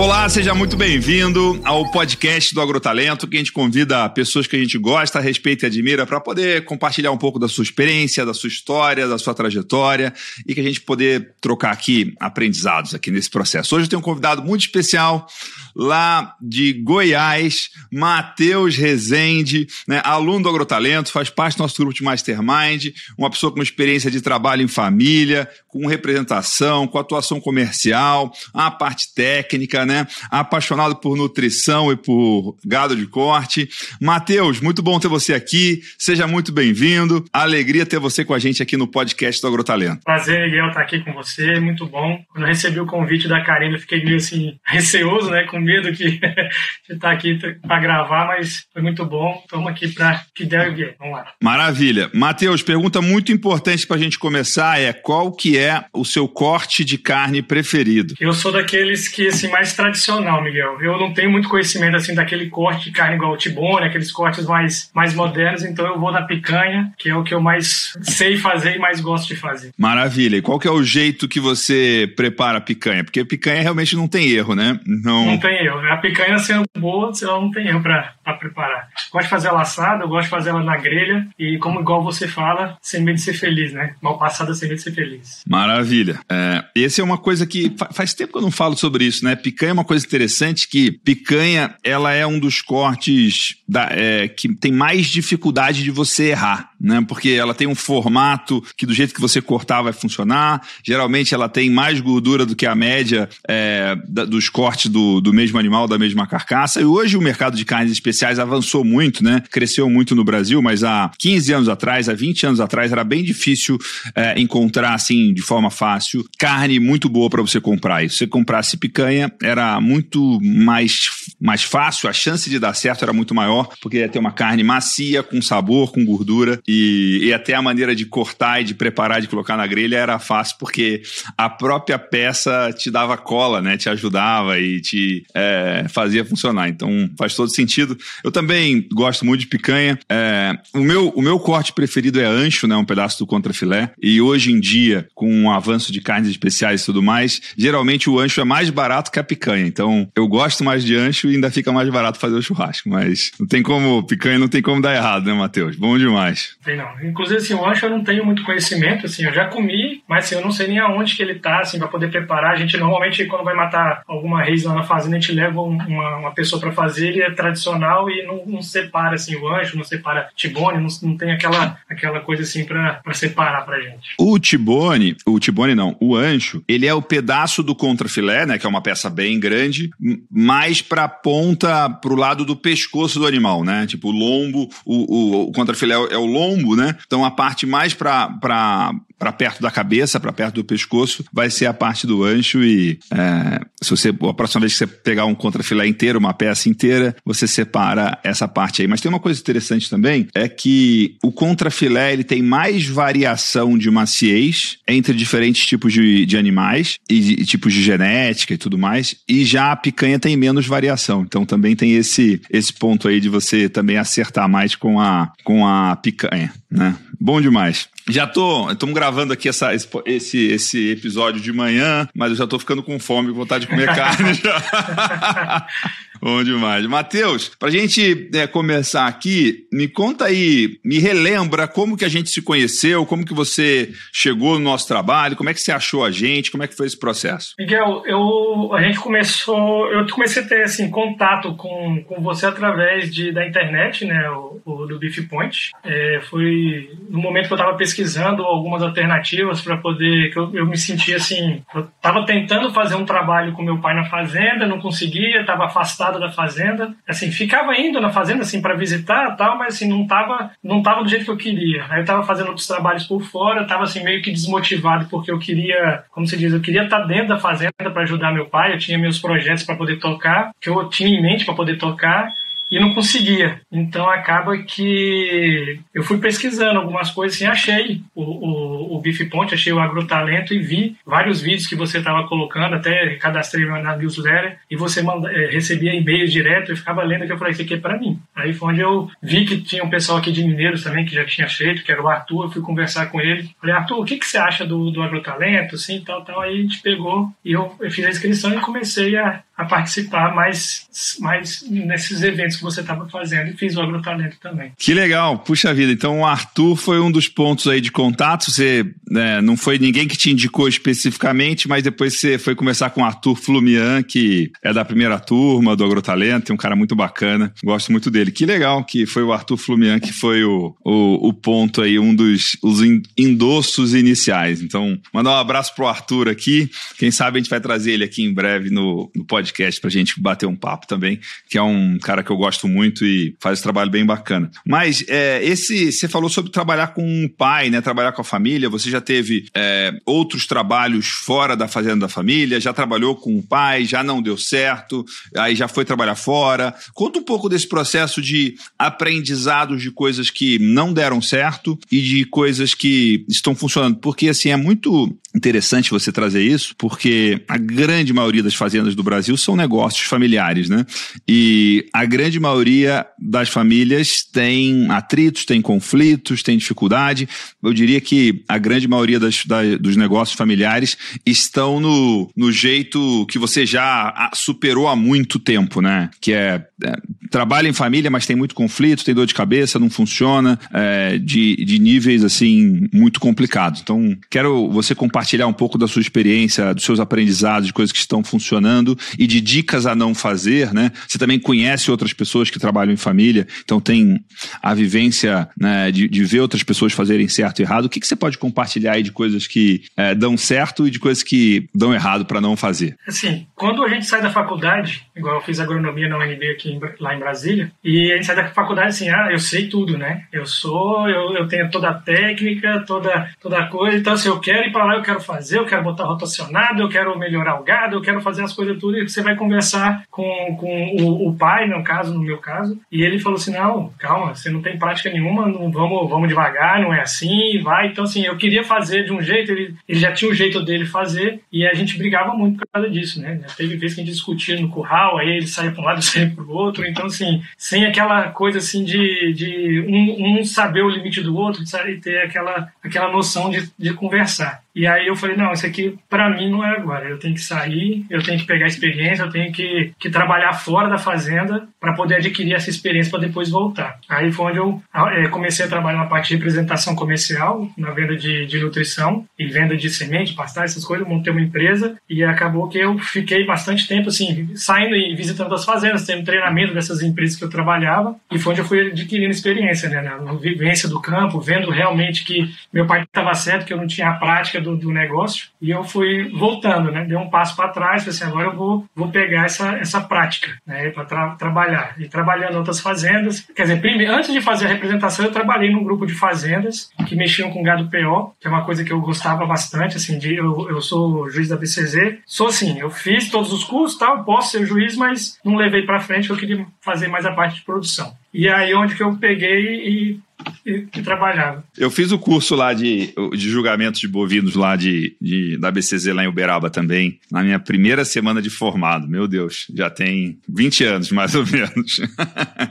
Olá, seja muito bem-vindo ao podcast do Agrotalento, que a gente convida pessoas que a gente gosta, respeita e admira para poder compartilhar um pouco da sua experiência, da sua história, da sua trajetória e que a gente poder trocar aqui aprendizados aqui nesse processo. Hoje eu tenho um convidado muito especial lá de Goiás, Matheus Rezende, né, aluno do Agrotalento, faz parte do nosso grupo de Mastermind, uma pessoa com experiência de trabalho em família, com representação, com atuação comercial, a parte técnica, né? Apaixonado por nutrição e por gado de corte. Matheus, muito bom ter você aqui. Seja muito bem-vindo. Alegria ter você com a gente aqui no podcast do Agrotalento. Prazer, Miguel, estar aqui com você. Muito bom. Quando eu recebi o convite da Karina, eu fiquei meio assim, receoso, né? Com medo que de estar aqui para gravar, mas foi muito bom. Estamos aqui para que der o vier. Vamos lá. Maravilha. Matheus, pergunta muito importante para a gente começar é qual que é o seu corte de carne preferido? Eu sou daqueles que, assim, mais tradicional, Miguel. Eu não tenho muito conhecimento assim daquele corte de carne igual o tibone, aqueles cortes mais, mais modernos, então eu vou na picanha, que é o que eu mais sei fazer e mais gosto de fazer. Maravilha. E qual que é o jeito que você prepara a picanha? Porque a picanha realmente não tem erro, né? Não, não tem erro. A picanha sendo boa, ela não tem erro para preparar. Gosto de fazer ela assada, eu gosto de fazer ela na grelha e como igual você fala, sem medo de ser feliz, né? Mal passada sem medo de ser feliz. Maravilha. É, esse é uma coisa que faz tempo que eu não falo sobre isso, né? Picanha é uma coisa interessante que picanha ela é um dos cortes da, é, que tem mais dificuldade de você errar, né? Porque ela tem um formato que do jeito que você cortar vai funcionar. Geralmente ela tem mais gordura do que a média é, da, dos cortes do, do mesmo animal, da mesma carcaça. E hoje o mercado de carnes especiais avançou muito, né? Cresceu muito no Brasil, mas há 15 anos atrás, há 20 anos atrás, era bem difícil é, encontrar assim de forma fácil carne muito boa para você comprar. E se você comprasse picanha, era era muito mais, mais fácil, a chance de dar certo era muito maior, porque ia ter uma carne macia, com sabor, com gordura, e, e até a maneira de cortar e de preparar, de colocar na grelha era fácil, porque a própria peça te dava cola, né? Te ajudava e te é, fazia funcionar. Então faz todo sentido. Eu também gosto muito de picanha. É, o, meu, o meu corte preferido é ancho, né? Um pedaço do contrafilé. E hoje em dia, com o avanço de carnes especiais e tudo mais, geralmente o ancho é mais barato que a picanha. Então, eu gosto mais de ancho ainda fica mais barato fazer o churrasco. Mas não tem como, picanha não tem como dar errado, né, Matheus? Bom demais. Tem não. Inclusive, assim, o ancho eu não tenho muito conhecimento, assim, eu já comi, mas assim, eu não sei nem aonde que ele tá, assim, pra poder preparar. A gente normalmente, quando vai matar alguma reis lá na fazenda, a gente leva uma, uma pessoa para fazer, ele é tradicional e não, não, separa, assim, o ancho, não separa tibone, não, não tem aquela, aquela coisa, assim, pra, pra separar pra gente. O tibone, o tibone não, o ancho, ele é o pedaço do contrafilé, né, que é uma peça bem grande, mais para a ponta, para o lado do pescoço do animal, né? Tipo, o lombo, o, o, o contrafilé é o lombo, né? Então a parte mais para para perto da cabeça, para perto do pescoço, vai ser a parte do ancho e é, se você a próxima vez que você pegar um contrafilé inteiro, uma peça inteira, você separa essa parte aí. Mas tem uma coisa interessante também, é que o contrafilé ele tem mais variação de maciez entre diferentes tipos de, de animais e, e tipos de genética e tudo mais, e já a picanha tem menos variação. Então também tem esse esse ponto aí de você também acertar mais com a com a picanha, né? Bom demais. Já tô, estamos gravando aqui essa, esse, esse episódio de manhã, mas eu já tô ficando com fome, vontade de comer carne já. Bom demais. Matheus, pra gente é, começar aqui, me conta aí, me relembra como que a gente se conheceu, como que você chegou no nosso trabalho, como é que você achou a gente, como é que foi esse processo? Miguel, eu, a gente começou, eu comecei a ter assim, contato com, com você através de, da internet, né, o, o do Beef Point. É, foi no momento que eu estava pesquisando algumas alternativas para poder, que eu, eu me sentia assim, eu estava tentando fazer um trabalho com meu pai na fazenda, não conseguia, estava afastado lado da fazenda. Assim, ficava indo na fazenda assim para visitar, tal, mas assim não tava não tava do jeito que eu queria. Aí eu tava fazendo outros trabalhos por fora, tava assim meio que desmotivado porque eu queria, como se diz, eu queria estar tá dentro da fazenda para ajudar meu pai, eu tinha meus projetos para poder tocar, que eu tinha em mente para poder tocar e não conseguia. Então acaba que eu fui pesquisando algumas coisas assim, achei o, o, o Ponte, achei o Agrotalento e vi vários vídeos que você estava colocando, até cadastrei na newsletter e você manda, é, recebia e-mails direto e ficava lendo que eu falei, isso aqui é para mim. Aí foi onde eu vi que tinha um pessoal aqui de Mineiros também que já tinha feito, que era o Arthur, eu fui conversar com ele. Falei, Arthur, o que, que você acha do, do Agrotalento? Assim, tal, tal. Aí a gente pegou e eu, eu fiz a inscrição e comecei a, a participar mais, mais nesses eventos que você estava fazendo e fiz o agrotalento também. Que legal, puxa vida. Então o Arthur foi um dos pontos aí de contato. Você né, não foi ninguém que te indicou especificamente, mas depois você foi conversar com o Arthur Flumian, que é da primeira turma do agrotalento, é um cara muito bacana. Gosto muito dele. Que legal que foi o Arthur Flumian que foi o, o, o ponto aí, um dos os endossos iniciais. Então, mandar um abraço pro Arthur aqui. Quem sabe a gente vai trazer ele aqui em breve no, no podcast podcast pra gente bater um papo também, que é um cara que eu gosto muito e faz esse trabalho bem bacana. Mas é, esse, você falou sobre trabalhar com o pai, né? Trabalhar com a família. Você já teve é, outros trabalhos fora da fazenda da família, já trabalhou com o pai, já não deu certo, aí já foi trabalhar fora. Conta um pouco desse processo de aprendizados de coisas que não deram certo e de coisas que estão funcionando. Porque, assim, é muito interessante você trazer isso, porque a grande maioria das fazendas do Brasil são negócios familiares, né? E a grande maioria das famílias tem atritos, tem conflitos, tem dificuldade. Eu diria que a grande maioria das, da, dos negócios familiares estão no, no jeito que você já superou há muito tempo, né? Que é, é trabalha em família, mas tem muito conflito, tem dor de cabeça, não funciona, é, de, de níveis assim muito complicados. Então, quero você compartilhar um pouco da sua experiência, dos seus aprendizados, de coisas que estão funcionando e de dicas a não fazer, né? Você também conhece outras pessoas que trabalham em família, então tem a vivência né, de, de ver outras pessoas fazerem certo e errado. O que, que você pode compartilhar aí de coisas que é, dão certo e de coisas que dão errado para não fazer? Assim, quando a gente sai da faculdade, igual eu fiz agronomia na UNB aqui em, lá em Brasília, e a gente sai da faculdade assim, ah, eu sei tudo, né? Eu sou, eu, eu tenho toda a técnica, toda, toda a coisa, então se eu quero ir para lá, eu quero fazer, eu quero botar rotacionado, eu quero melhorar o gado, eu quero fazer as coisas tudo, e você vai conversar com, com o, o, pai, no caso, no meu caso, e ele falou assim, não, calma, você não tem prática nenhuma, não, vamos, vamos devagar, não é assim, vai. Então, assim, eu queria fazer de um jeito, ele, ele já tinha o um jeito dele fazer, e a gente brigava muito por causa disso, né? Teve vezes que a gente discutia no curral, aí ele saía para um lado, e saía para o outro, então, assim, sem aquela coisa, assim, de, de um, um saber o limite do outro, de ter aquela, aquela noção de, de conversar. E aí eu falei, não, isso aqui para mim não é agora. Eu tenho que sair, eu tenho que pegar experiência, eu tenho que, que trabalhar fora da fazenda para poder adquirir essa experiência para depois voltar. Aí foi onde eu é, comecei a trabalhar na parte de representação comercial, na venda de, de nutrição e venda de semente, pastagem, essas coisas. Montei uma empresa e acabou que eu fiquei bastante tempo assim, saindo e visitando as fazendas, tendo treinamento dessas empresas que eu trabalhava e foi onde eu fui adquirindo experiência, né, na vivência do campo, vendo realmente que meu pai estava certo, que eu não tinha a prática do, do negócio e eu fui voltando, né, dei um passo para trás, falei assim, agora eu vou, vou pegar essa, essa prática, né, para tra trabalhar e trabalhando em outras fazendas. Quer dizer, primeiro, antes de fazer a representação, eu trabalhei num grupo de fazendas que mexiam com gado PO, que é uma coisa que eu gostava bastante, assim, de, eu, eu sou juiz da BCZ, sou assim, eu fiz todos os cursos, tal, posso ser juiz, mas não levei para frente, eu queria fazer mais a parte de produção. E aí onde que eu peguei e e, trabalhava. Eu fiz o curso lá de, de julgamentos de bovinos lá de, de, da BCZ lá em Uberaba também, na minha primeira semana de formado. Meu Deus, já tem 20 anos mais ou menos.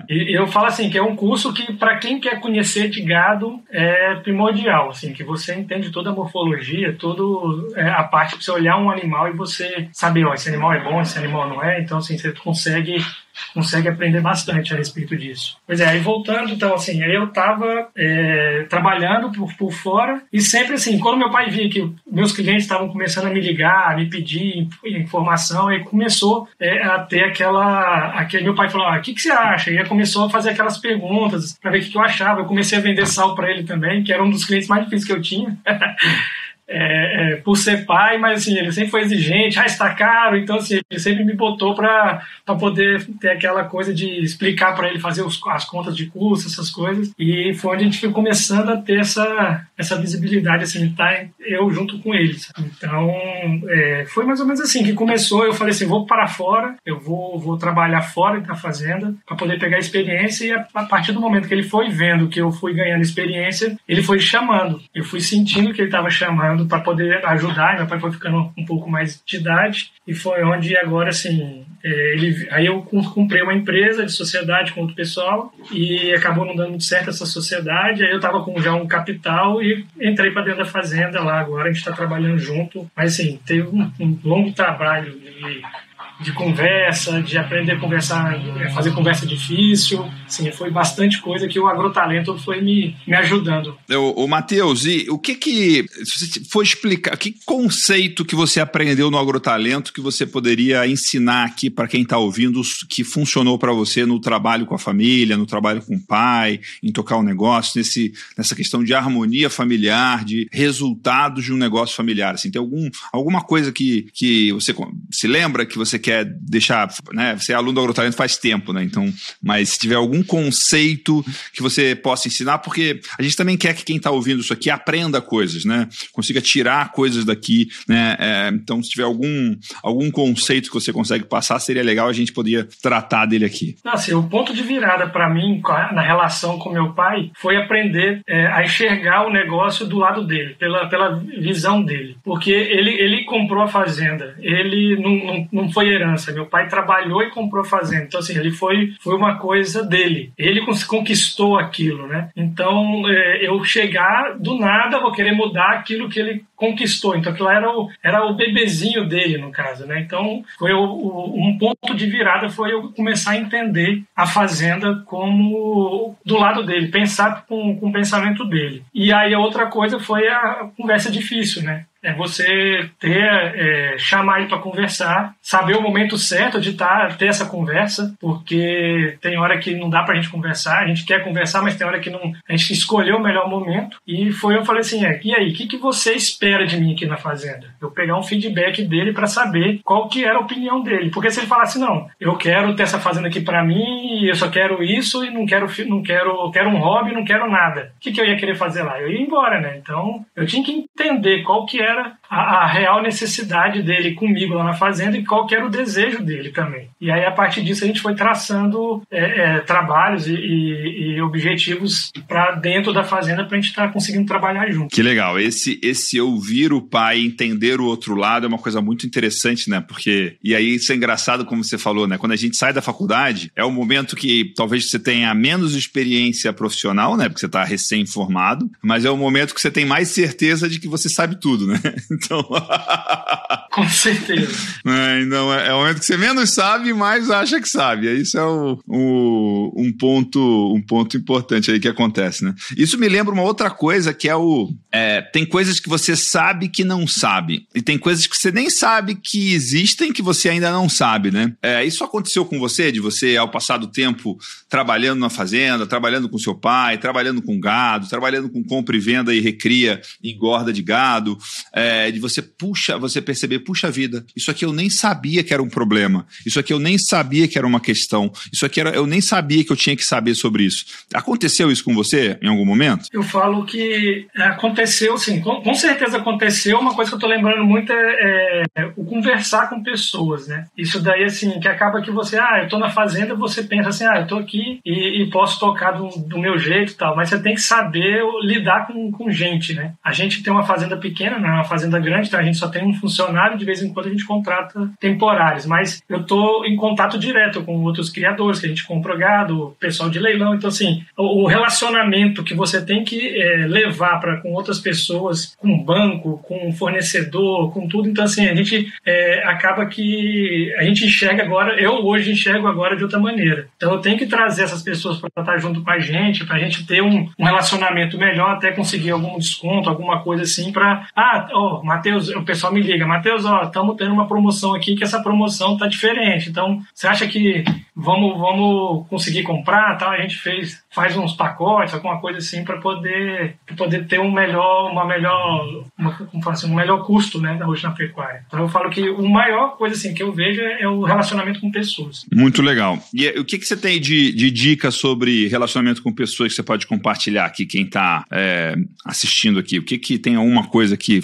e eu falo assim, que é um curso que para quem quer conhecer de gado é primordial, assim, que você entende toda a morfologia, toda é, a parte para você olhar um animal e você saber, ó, esse animal é bom, esse animal não é, então assim, você consegue consegue aprender bastante a respeito disso. Pois é, aí voltando, então, assim, eu estava é, trabalhando por, por fora e sempre assim, quando meu pai via que meus clientes estavam começando a me ligar, a me pedir informação, aí começou é, a ter aquela. Aquele, meu pai falou: ah, o que, que você acha? E aí começou a fazer aquelas perguntas para ver o que, que eu achava. Eu comecei a vender sal para ele também, que era um dos clientes mais difíceis que eu tinha. é, é, por ser pai, mas assim, ele sempre foi exigente, ah, está caro, então assim, ele sempre me botou para poder ter aquela coisa de explicar para ele fazer os, as contas de custo, essas coisas, e foi onde a gente foi começando a ter essa, essa visibilidade, assim, tá eu junto com eles. Então, é, foi mais ou menos assim que começou, eu falei assim, vou para fora, eu vou, vou trabalhar fora da fazenda para poder pegar experiência e a, a partir do momento que ele foi vendo que eu fui ganhando experiência, ele foi chamando. Eu fui sentindo que ele estava chamando para poder ajudar. Meu pai foi ficando um pouco mais de idade e foi onde agora assim é, ele, aí eu comprei uma empresa de sociedade com outro pessoal e acabou não dando muito certo essa sociedade. Aí eu estava com já um capital e entrei para dentro da fazenda lá. Agora a gente está trabalhando junto, mas assim teve um, um longo trabalho de de conversa, de aprender a conversar, é, fazer conversa difícil. Sim, foi bastante coisa que o agrotalento foi me, me ajudando. O, o Matheus, e o que que, se for explicar, que conceito que você aprendeu no agrotalento que você poderia ensinar aqui para quem está ouvindo que funcionou para você no trabalho com a família, no trabalho com o pai, em tocar o um negócio, nesse, nessa questão de harmonia familiar, de resultados de um negócio familiar? Assim, tem algum, alguma coisa que, que você se lembra que você quer quer deixar, né? Você é aluno do agrotalento faz tempo, né? Então, mas se tiver algum conceito que você possa ensinar, porque a gente também quer que quem está ouvindo isso aqui aprenda coisas, né? Consiga tirar coisas daqui, né? É, então, se tiver algum, algum conceito que você consegue passar, seria legal a gente poder tratar dele aqui. Assim, o ponto de virada para mim na relação com meu pai foi aprender é, a enxergar o negócio do lado dele, pela, pela visão dele. Porque ele, ele comprou a fazenda, ele não, não, não foi herança. Meu pai trabalhou e comprou fazenda. Então, assim, ele foi, foi uma coisa dele. Ele conquistou aquilo, né? Então, é, eu chegar do nada, vou querer mudar aquilo que ele conquistou. Então, aquilo era o, era o bebezinho dele, no caso, né? Então, foi o, o, um ponto de virada foi eu começar a entender a fazenda como do lado dele, pensar com, com o pensamento dele. E aí, a outra coisa foi a conversa difícil, né? É você ter é, chamar ele para conversar, saber o momento certo de tá, ter essa conversa, porque tem hora que não dá para a gente conversar, a gente quer conversar, mas tem hora que não, a gente escolheu o melhor momento. E foi eu falei assim, é, e aí, o que, que você espera de mim aqui na fazenda? Eu pegar um feedback dele para saber qual que era a opinião dele, porque se ele falasse não, eu quero ter essa fazenda aqui para mim, eu só quero isso e não quero não quero quero um hobby, não quero nada. O que, que eu ia querer fazer lá? Eu ia embora, né? Então eu tinha que entender qual que era galera. A, a, real necessidade dele comigo lá na fazenda e qual era o desejo dele também. E aí, a partir disso, a gente foi traçando é, é, trabalhos e, e, e objetivos para dentro da fazenda para a gente estar tá conseguindo trabalhar junto. Que legal. Esse, esse ouvir o pai, entender o outro lado é uma coisa muito interessante, né? Porque, e aí isso é engraçado como você falou, né? Quando a gente sai da faculdade, é o momento que talvez você tenha menos experiência profissional, né? Porque você está recém-formado, mas é o momento que você tem mais certeza de que você sabe tudo, né? Então. Com certeza. É, então, é, é, o momento que você menos sabe, mais acha que sabe. Isso é o, o, um, ponto, um ponto importante aí que acontece, né? Isso me lembra uma outra coisa que é o. É, tem coisas que você sabe que não sabe. E tem coisas que você nem sabe que existem que você ainda não sabe, né? É, isso aconteceu com você, de você, ao passar do tempo, trabalhando na fazenda, trabalhando com seu pai, trabalhando com gado, trabalhando com compra e venda e recria engorda de gado é, de você puxa, você perceber, puxa vida, isso aqui eu nem sabia que era um problema, isso aqui eu nem sabia que era uma questão, isso aqui era, eu nem sabia que eu tinha que saber sobre isso. Aconteceu isso com você em algum momento? Eu falo que aconteceu, sim, com, com certeza aconteceu. Uma coisa que eu tô lembrando muito é, é, o conversar com pessoas, né? Isso daí, assim, que acaba que você, ah, eu tô na fazenda, você pensa assim, ah, eu tô aqui e, e posso tocar do, do, meu jeito e tal, mas você tem que saber lidar com, com gente, né? A gente tem uma fazenda pequena, né? uma fazenda grande, então a gente só tem um funcionário, de vez em quando a gente contrata temporários, mas eu estou em contato direto com outros criadores, que a gente compra gado, pessoal de leilão, então assim, o, relacionamento que você tem que é, levar para com outras pessoas, com banco, com fornecedor, com tudo, então assim, a gente é, acaba que a gente enxerga agora, eu hoje enxergo agora de outra maneira. Então eu tenho que trazer essas pessoas para estar junto com a gente, para a gente ter um, um relacionamento melhor, até conseguir algum desconto, alguma coisa assim, para ah, oh, Matheus, o pessoal me liga, Matheus, ó, estamos tendo uma promoção aqui que essa promoção tá diferente. Então, você acha que vamos, vamos conseguir comprar? Tal? A gente fez, faz uns pacotes, alguma coisa assim, para poder, poder ter um melhor, uma melhor, uma, como assim, um melhor custo, né, hoje na pecuária. Então, eu falo que o maior coisa assim que eu vejo é, é o relacionamento com pessoas. Muito legal. E o que, que você tem de, de dicas sobre relacionamento com pessoas que você pode compartilhar aqui, quem está é, assistindo aqui? O que, que tem alguma coisa que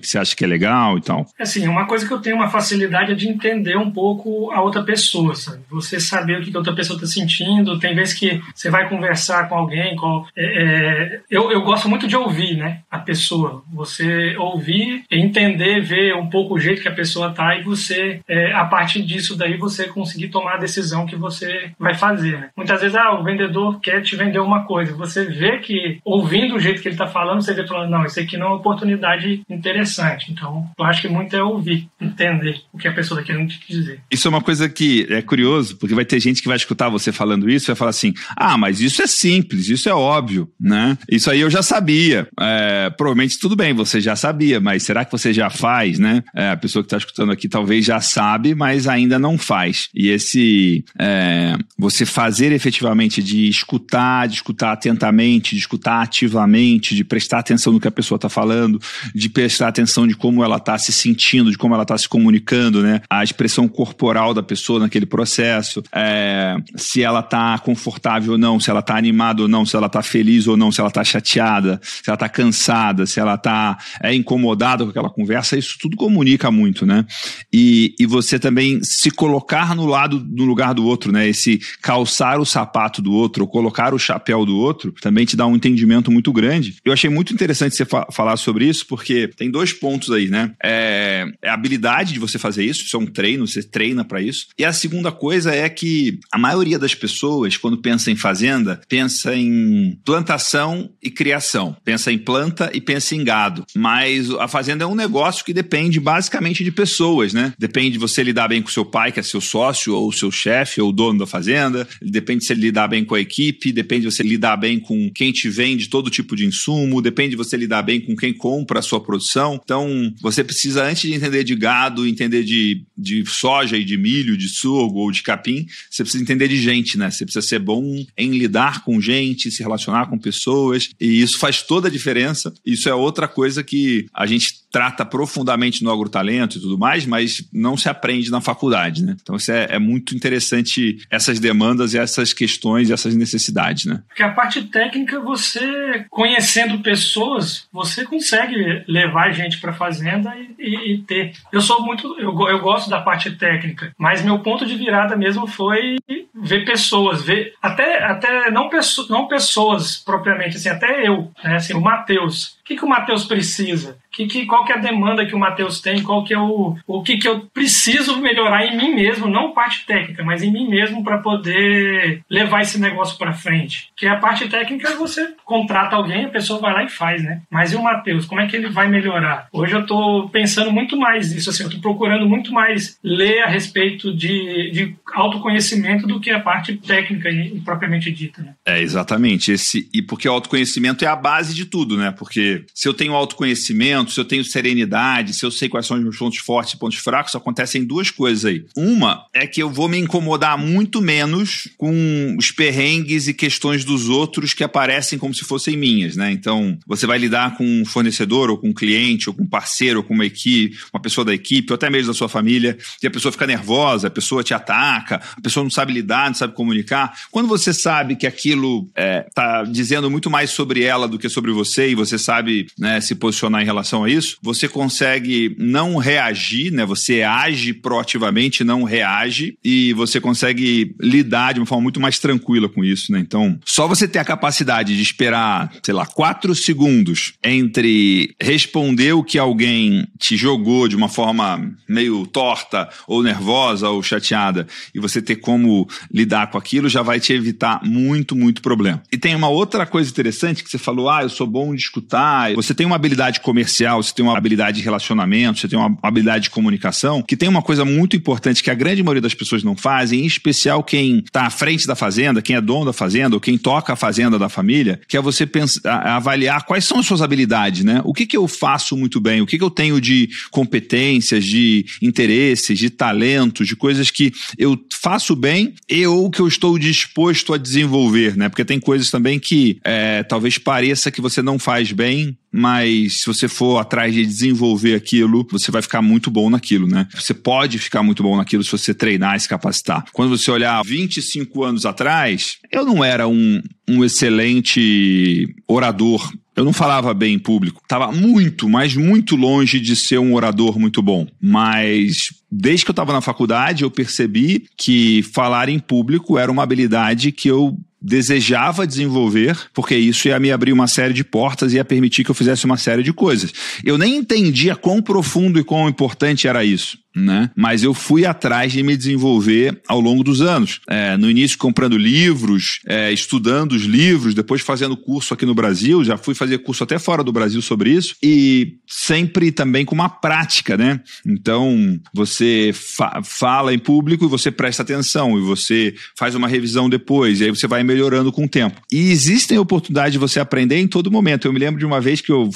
que você acha que é legal e tal? Assim, uma coisa que eu tenho uma facilidade é de entender um pouco a outra pessoa, sabe? Você saber o que a outra pessoa está sentindo. Tem vezes que você vai conversar com alguém, com, é, é, eu, eu gosto muito de ouvir, né? A pessoa. Você ouvir, entender, ver um pouco o jeito que a pessoa tá e você, é, a partir disso daí, você conseguir tomar a decisão que você vai fazer, né? Muitas vezes, ah, o vendedor quer te vender uma coisa. Você vê que, ouvindo o jeito que ele está falando, você vê falando, não, isso aqui não é uma oportunidade interessante. Então, eu acho que muito é ouvir, entender o que a pessoa está querendo te dizer. Isso é uma coisa que é curioso, porque vai ter gente que vai escutar você falando isso e vai falar assim: ah, mas isso é simples, isso é óbvio, né? Isso aí eu já sabia. É, provavelmente tudo bem, você já sabia, mas será que você já faz, né? É, a pessoa que está escutando aqui talvez já sabe, mas ainda não faz. E esse é, você fazer efetivamente de escutar, de escutar atentamente, de escutar ativamente, de prestar atenção no que a pessoa está falando, de prestar atenção de como ela está se sentindo, de como ela está se comunicando, né? A expressão corporal da pessoa naquele processo, é, se ela está confortável ou não, se ela está animada ou não, se ela está feliz ou não, se ela está chateada, se ela está cansada, se ela está é, incomodada com aquela conversa, isso tudo comunica muito, né? E, e você também se colocar no lado, no lugar do outro, né? Esse calçar o sapato do outro, ou colocar o chapéu do outro, também te dá um entendimento muito grande. Eu achei muito interessante você fa falar sobre isso, porque tem dois pontos aí, né? É, é, a habilidade de você fazer isso, isso é um treino, você treina para isso. E a segunda coisa é que a maioria das pessoas, quando pensa em fazenda, pensa em plantação e criação. Pensa em planta e pensa em gado. Mas a fazenda é um negócio que depende basicamente de pessoas, né? Depende de você lidar bem com seu pai, que é seu sócio, ou seu chefe, ou dono da fazenda. Depende de você lidar bem com a equipe, depende de você lidar bem com quem te vende todo tipo de insumo, depende de você lidar bem com quem compra a sua produção. Então, você precisa, antes de entender de gado, entender de, de soja e de milho, de sorgo ou de capim, você precisa entender de gente, né? Você precisa ser bom em lidar com gente, se relacionar com pessoas, e isso faz toda a diferença. Isso é outra coisa que a gente trata profundamente no agrotalento e tudo mais, mas não se aprende na faculdade, né? Então, isso é, é muito interessante, essas demandas e essas questões e essas necessidades, né? Porque a parte técnica, você conhecendo pessoas, você consegue levar a gente para fazenda e, e, e, ter. Eu sou muito, eu, eu gosto da parte técnica, mas meu ponto de virada mesmo foi ver pessoas, ver até até não, peço, não pessoas propriamente assim, até eu, né? Assim, o Matheus. Que, que o Matheus precisa? Que, que, qual que é a demanda que o Matheus tem? Qual que é o, o que, que eu preciso melhorar em mim mesmo, não parte técnica, mas em mim mesmo para poder levar esse negócio para frente? Que a parte técnica você contrata alguém, a pessoa vai lá e faz, né? Mas e o Matheus, como é que ele vai melhorar? Hoje eu estou pensando muito mais nisso, assim, eu estou procurando muito mais ler a respeito de, de autoconhecimento do que a parte técnica propriamente dita. Né? É, exatamente. Esse, e porque o autoconhecimento é a base de tudo, né? Porque se eu tenho autoconhecimento, se eu tenho serenidade, se eu sei quais são os meus pontos fortes e pontos fracos, acontecem duas coisas aí. Uma é que eu vou me incomodar muito menos com os perrengues e questões dos outros que aparecem como se fossem minhas, né? Então, você vai lidar com um fornecedor, ou com um cliente, ou com um parceiro, ou com uma equipe, uma pessoa da equipe, ou até mesmo da sua família, e a pessoa fica nervosa, a pessoa te ataca, a pessoa não sabe lidar, não sabe comunicar. Quando você sabe que aquilo está é, dizendo muito mais sobre ela do que sobre você, e você sabe né, se posicionar em relação a isso, você consegue não reagir, né? Você age proativamente, não reage, e você consegue lidar de uma forma muito mais tranquila com isso, né? Então, só você ter a capacidade de esperar, sei lá, quatro segundos entre responder o que alguém te jogou de uma forma meio torta, ou nervosa, ou chateada, e você ter como lidar com aquilo, já vai te evitar muito, muito problema. E tem uma outra coisa interessante que você falou: ah, eu sou bom de escutar falar, você tem uma habilidade comercial, você tem uma habilidade de relacionamento, você tem uma habilidade de comunicação, que tem uma coisa muito importante que a grande maioria das pessoas não fazem, em especial quem está à frente da fazenda, quem é dono da fazenda, ou quem toca a fazenda da família, que é você pensar, avaliar quais são as suas habilidades, né? O que, que eu faço muito bem, o que, que eu tenho de competências, de interesses, de talentos, de coisas que eu faço bem e ou que eu estou disposto a desenvolver, né? Porque tem coisas também que é, talvez pareça que você não faz bem, mas se você for atrás de desenvolver aquilo, você vai ficar muito bom naquilo, né? Você pode ficar muito bom naquilo se você treinar e se capacitar. Quando você olhar 25 anos atrás, eu não era um, um excelente orador eu não falava bem em público. Estava muito, mas muito longe de ser um orador muito bom. Mas desde que eu estava na faculdade, eu percebi que falar em público era uma habilidade que eu desejava desenvolver, porque isso ia me abrir uma série de portas e ia permitir que eu fizesse uma série de coisas. Eu nem entendia quão profundo e quão importante era isso né? Mas eu fui atrás de me desenvolver ao longo dos anos. É, no início comprando livros, é, estudando os livros, depois fazendo curso aqui no Brasil, já fui fazer curso até fora do Brasil sobre isso e sempre também com uma prática, né? Então você fa fala em público e você presta atenção e você faz uma revisão depois e aí você vai melhorando com o tempo. E existem oportunidades de você aprender em todo momento. Eu me lembro de uma vez que eu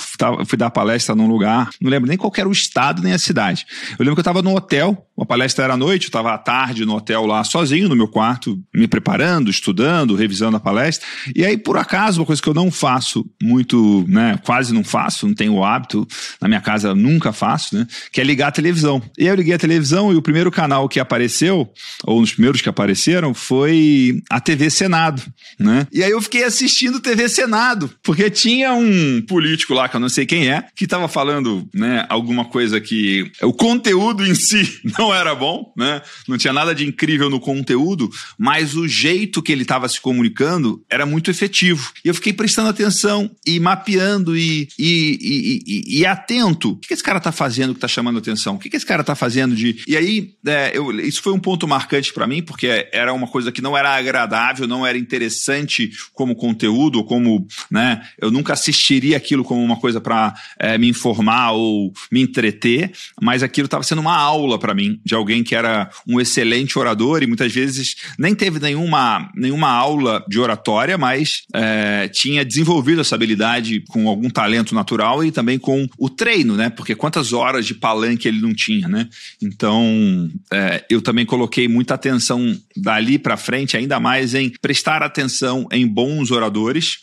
fui dar palestra num lugar, não lembro nem qual era o estado nem a cidade. Eu lembro que eu estava no hotel, uma palestra era à noite, eu estava à tarde no hotel lá sozinho no meu quarto, me preparando, estudando, revisando a palestra. E aí, por acaso, uma coisa que eu não faço muito, né, quase não faço, não tenho o hábito, na minha casa nunca faço, né, que é ligar a televisão. E aí eu liguei a televisão e o primeiro canal que apareceu, ou um dos primeiros que apareceram, foi a TV Senado, né? E aí eu fiquei assistindo TV Senado, porque tinha um político lá, que eu não sei quem é, que estava falando, né, alguma coisa que o conteúdo em si não era bom, né? Não tinha nada de incrível no conteúdo, mas o jeito que ele estava se comunicando era muito efetivo. E eu fiquei prestando atenção e mapeando e, e, e, e, atento. O que, esse cara está fazendo que está chamando atenção? O que, esse cara está fazendo de. E aí, é, eu, isso foi um ponto marcante para mim, porque era uma coisa que não era agradável, não era interessante como conteúdo, como. Né, eu nunca assistiria aquilo como uma coisa para é, me informar ou me entreter, mas aquilo estava sendo uma aula para mim de alguém que era um excelente orador e muitas vezes nem teve nenhuma, nenhuma aula de oratória, mas é, tinha desenvolvido essa habilidade com algum talento natural e também com o treino, né? Porque quantas horas de palanque ele não tinha, né? Então, é, eu também coloquei muita atenção dali para frente, ainda mais em prestar atenção em bons oradores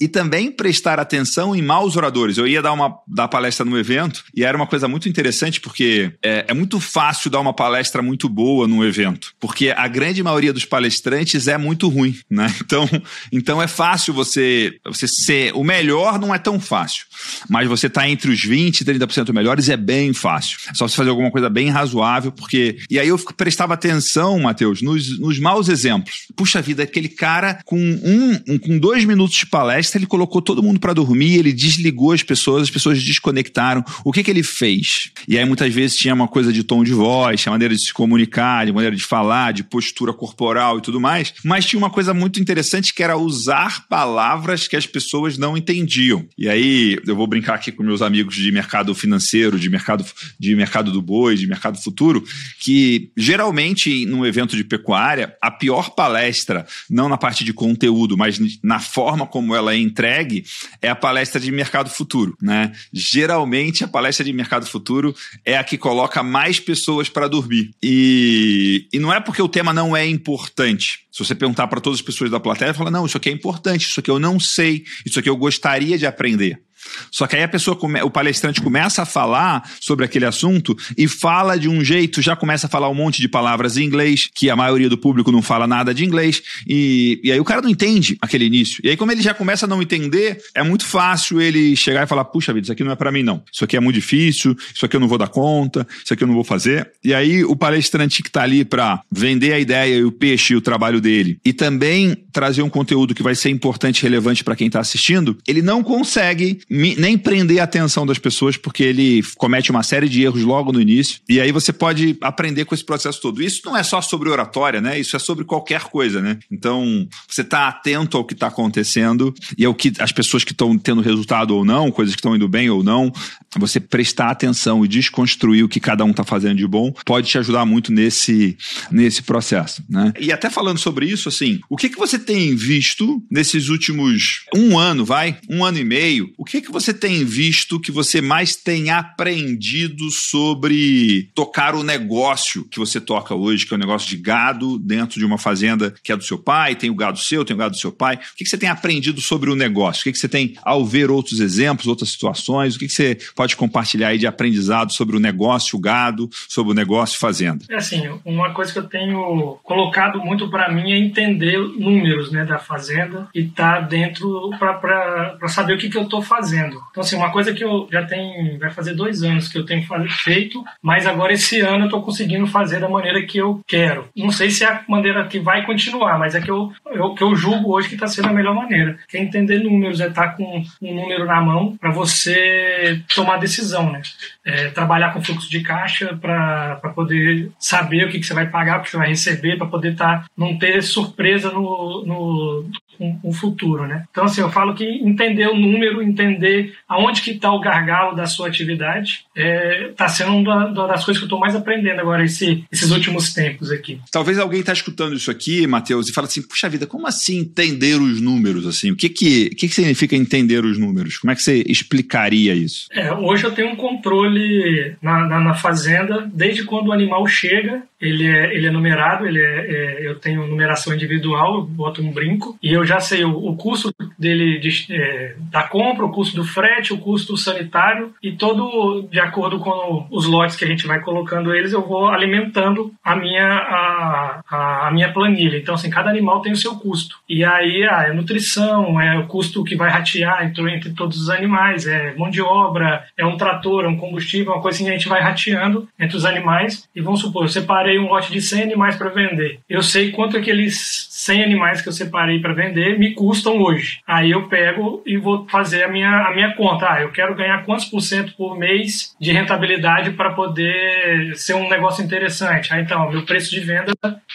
e também prestar atenção em maus oradores. Eu ia dar uma dar palestra no evento e era uma coisa muito interessante porque é, é muito fácil dar uma palestra muito boa num evento, porque a grande maioria dos palestrantes é muito ruim, né? Então, então é fácil você você ser o melhor não é tão fácil, mas você tá entre os 20 e 30% melhores é bem fácil. É só você fazer alguma coisa bem razoável, porque e aí eu prestava atenção, Matheus, nos, nos maus exemplos. Puxa vida, aquele cara com um, um com dois minutos de palestra ele colocou todo mundo para dormir, ele desligou as pessoas, as pessoas desconectaram. O que que ele fez? E aí muitas vezes tinha uma coisa de tom de voz, a maneira de se comunicar, de maneira de falar, de postura corporal e tudo mais. Mas tinha uma coisa muito interessante que era usar palavras que as pessoas não entendiam. E aí eu vou brincar aqui com meus amigos de mercado financeiro, de mercado, de mercado do boi, de mercado futuro, que geralmente num evento de pecuária, a pior palestra, não na parte de conteúdo, mas na forma como ela é entregue, é a palestra de mercado futuro, né? Geralmente a palestra de mercado futuro é a que coloca mais pessoas para dormir. E, e não é porque o tema não é importante. Se você perguntar para todas as pessoas da plateia, fala: não, isso aqui é importante, isso aqui eu não sei, isso aqui eu gostaria de aprender. Só que aí a pessoa, come, o palestrante começa a falar sobre aquele assunto e fala de um jeito, já começa a falar um monte de palavras em inglês, que a maioria do público não fala nada de inglês, e, e aí o cara não entende aquele início. E aí, como ele já começa a não entender, é muito fácil ele chegar e falar: puxa vida, isso aqui não é para mim, não. Isso aqui é muito difícil, isso aqui eu não vou dar conta, isso aqui eu não vou fazer. E aí, o palestrante que tá ali para vender a ideia e o peixe e o trabalho dele, e também trazer um conteúdo que vai ser importante e relevante para quem tá assistindo, ele não consegue nem prender a atenção das pessoas, porque ele comete uma série de erros logo no início. E aí você pode aprender com esse processo todo. Isso não é só sobre oratória, né? Isso é sobre qualquer coisa, né? Então, você está atento ao que está acontecendo e ao que as pessoas que estão tendo resultado ou não, coisas que estão indo bem ou não, você prestar atenção e desconstruir o que cada um está fazendo de bom pode te ajudar muito nesse, nesse processo, né? E até falando sobre isso, assim, o que, que você tem visto nesses últimos um ano, vai? Um ano e meio? O que, que você tem visto que você mais tem aprendido sobre tocar o negócio que você toca hoje, que é o negócio de gado dentro de uma fazenda que é do seu pai, tem o gado seu, tem o gado do seu pai. O que, que você tem aprendido sobre o negócio? O que, que você tem, ao ver outros exemplos, outras situações, o que, que você pode compartilhar aí de aprendizado sobre o negócio gado, sobre o negócio fazenda? É assim, uma coisa que eu tenho colocado muito para mim é entender números né, da fazenda e tá dentro para saber o que, que eu estou fazendo. Então, assim, uma coisa que eu já tenho, vai fazer dois anos que eu tenho feito, mas agora esse ano eu estou conseguindo fazer da maneira que eu quero. Não sei se é a maneira que vai continuar, mas é que eu, eu, que eu julgo hoje que está sendo a melhor maneira. Que é entender números, é estar tá com um número na mão para você tomar decisão, né? É, trabalhar com fluxo de caixa para poder saber o que, que você vai pagar, o que você vai receber, para poder tá, não ter surpresa no, no, um, um, futuro, né? Então, assim, eu falo que entender o número, entender aonde que está o gargalo da sua atividade, está é, tá sendo uma das coisas que eu estou mais aprendendo agora esse, esses últimos tempos aqui. Talvez alguém está escutando isso aqui, Matheus, e fala assim, puxa vida, como assim entender os números? Assim, o que que, que que significa entender os números? Como é que você explicaria isso? É, hoje eu tenho um controle na, na, na fazenda, desde quando o animal chega, ele é, ele é numerado, ele é, é, eu tenho numeração individual, eu boto um brinco, e eu já sei o, o custo dele de, é, da compra, o custo do frete, o custo sanitário e todo de acordo com os lotes que a gente vai colocando eles, eu vou alimentando a minha a, a, a minha planilha. Então assim, cada animal tem o seu custo. E aí ah, é nutrição, é o custo que vai ratear entre, entre todos os animais, é mão de obra, é um trator, é um combustível, uma coisa assim, a gente vai rateando entre os animais e vamos supor, eu separei um lote de 100 animais para vender. Eu sei quanto aqueles 100 animais que eu separei para vender me custam hoje. Aí eu pego e vou fazer a minha, a minha conta. Ah, eu quero ganhar quantos por cento por mês de rentabilidade para poder ser um negócio interessante. Ah, então, meu preço de venda,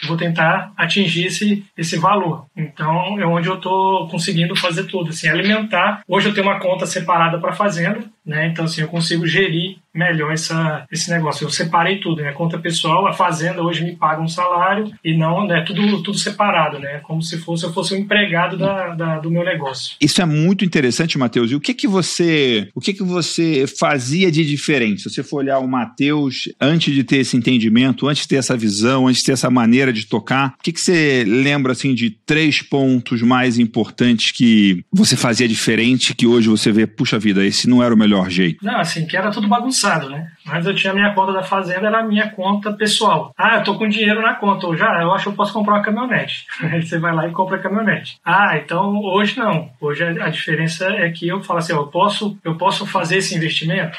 vou tentar atingir esse, esse valor. Então, é onde eu estou conseguindo fazer tudo. Assim, alimentar. Hoje eu tenho uma conta separada para fazenda, né? Então, assim, eu consigo gerir melhor essa, esse negócio. Eu separei tudo, né? Conta pessoal, a fazenda hoje me paga um salário e não, né? Tudo, tudo separado, né? Como se fosse eu fosse um empregado da, da do meu negócio. Isso é muito interessante, Matheus. E o que que você, o que que você fazia de diferente? Se você for olhar o Matheus antes de ter esse entendimento, antes de ter essa visão, antes de ter essa maneira de tocar, o que que você lembra assim de três pontos mais importantes que você fazia diferente que hoje você vê, puxa vida, esse não era o melhor jeito? Não, assim, que era tudo bagunçado né? Mas eu tinha minha conta da fazenda, era a minha conta pessoal. Ah, eu tô com dinheiro na conta. Ou já, eu acho que eu posso comprar uma caminhonete. Aí você vai lá e compra a caminhonete. Ah, então hoje não. Hoje a, diferença é que eu falo assim, eu posso, eu posso fazer esse investimento?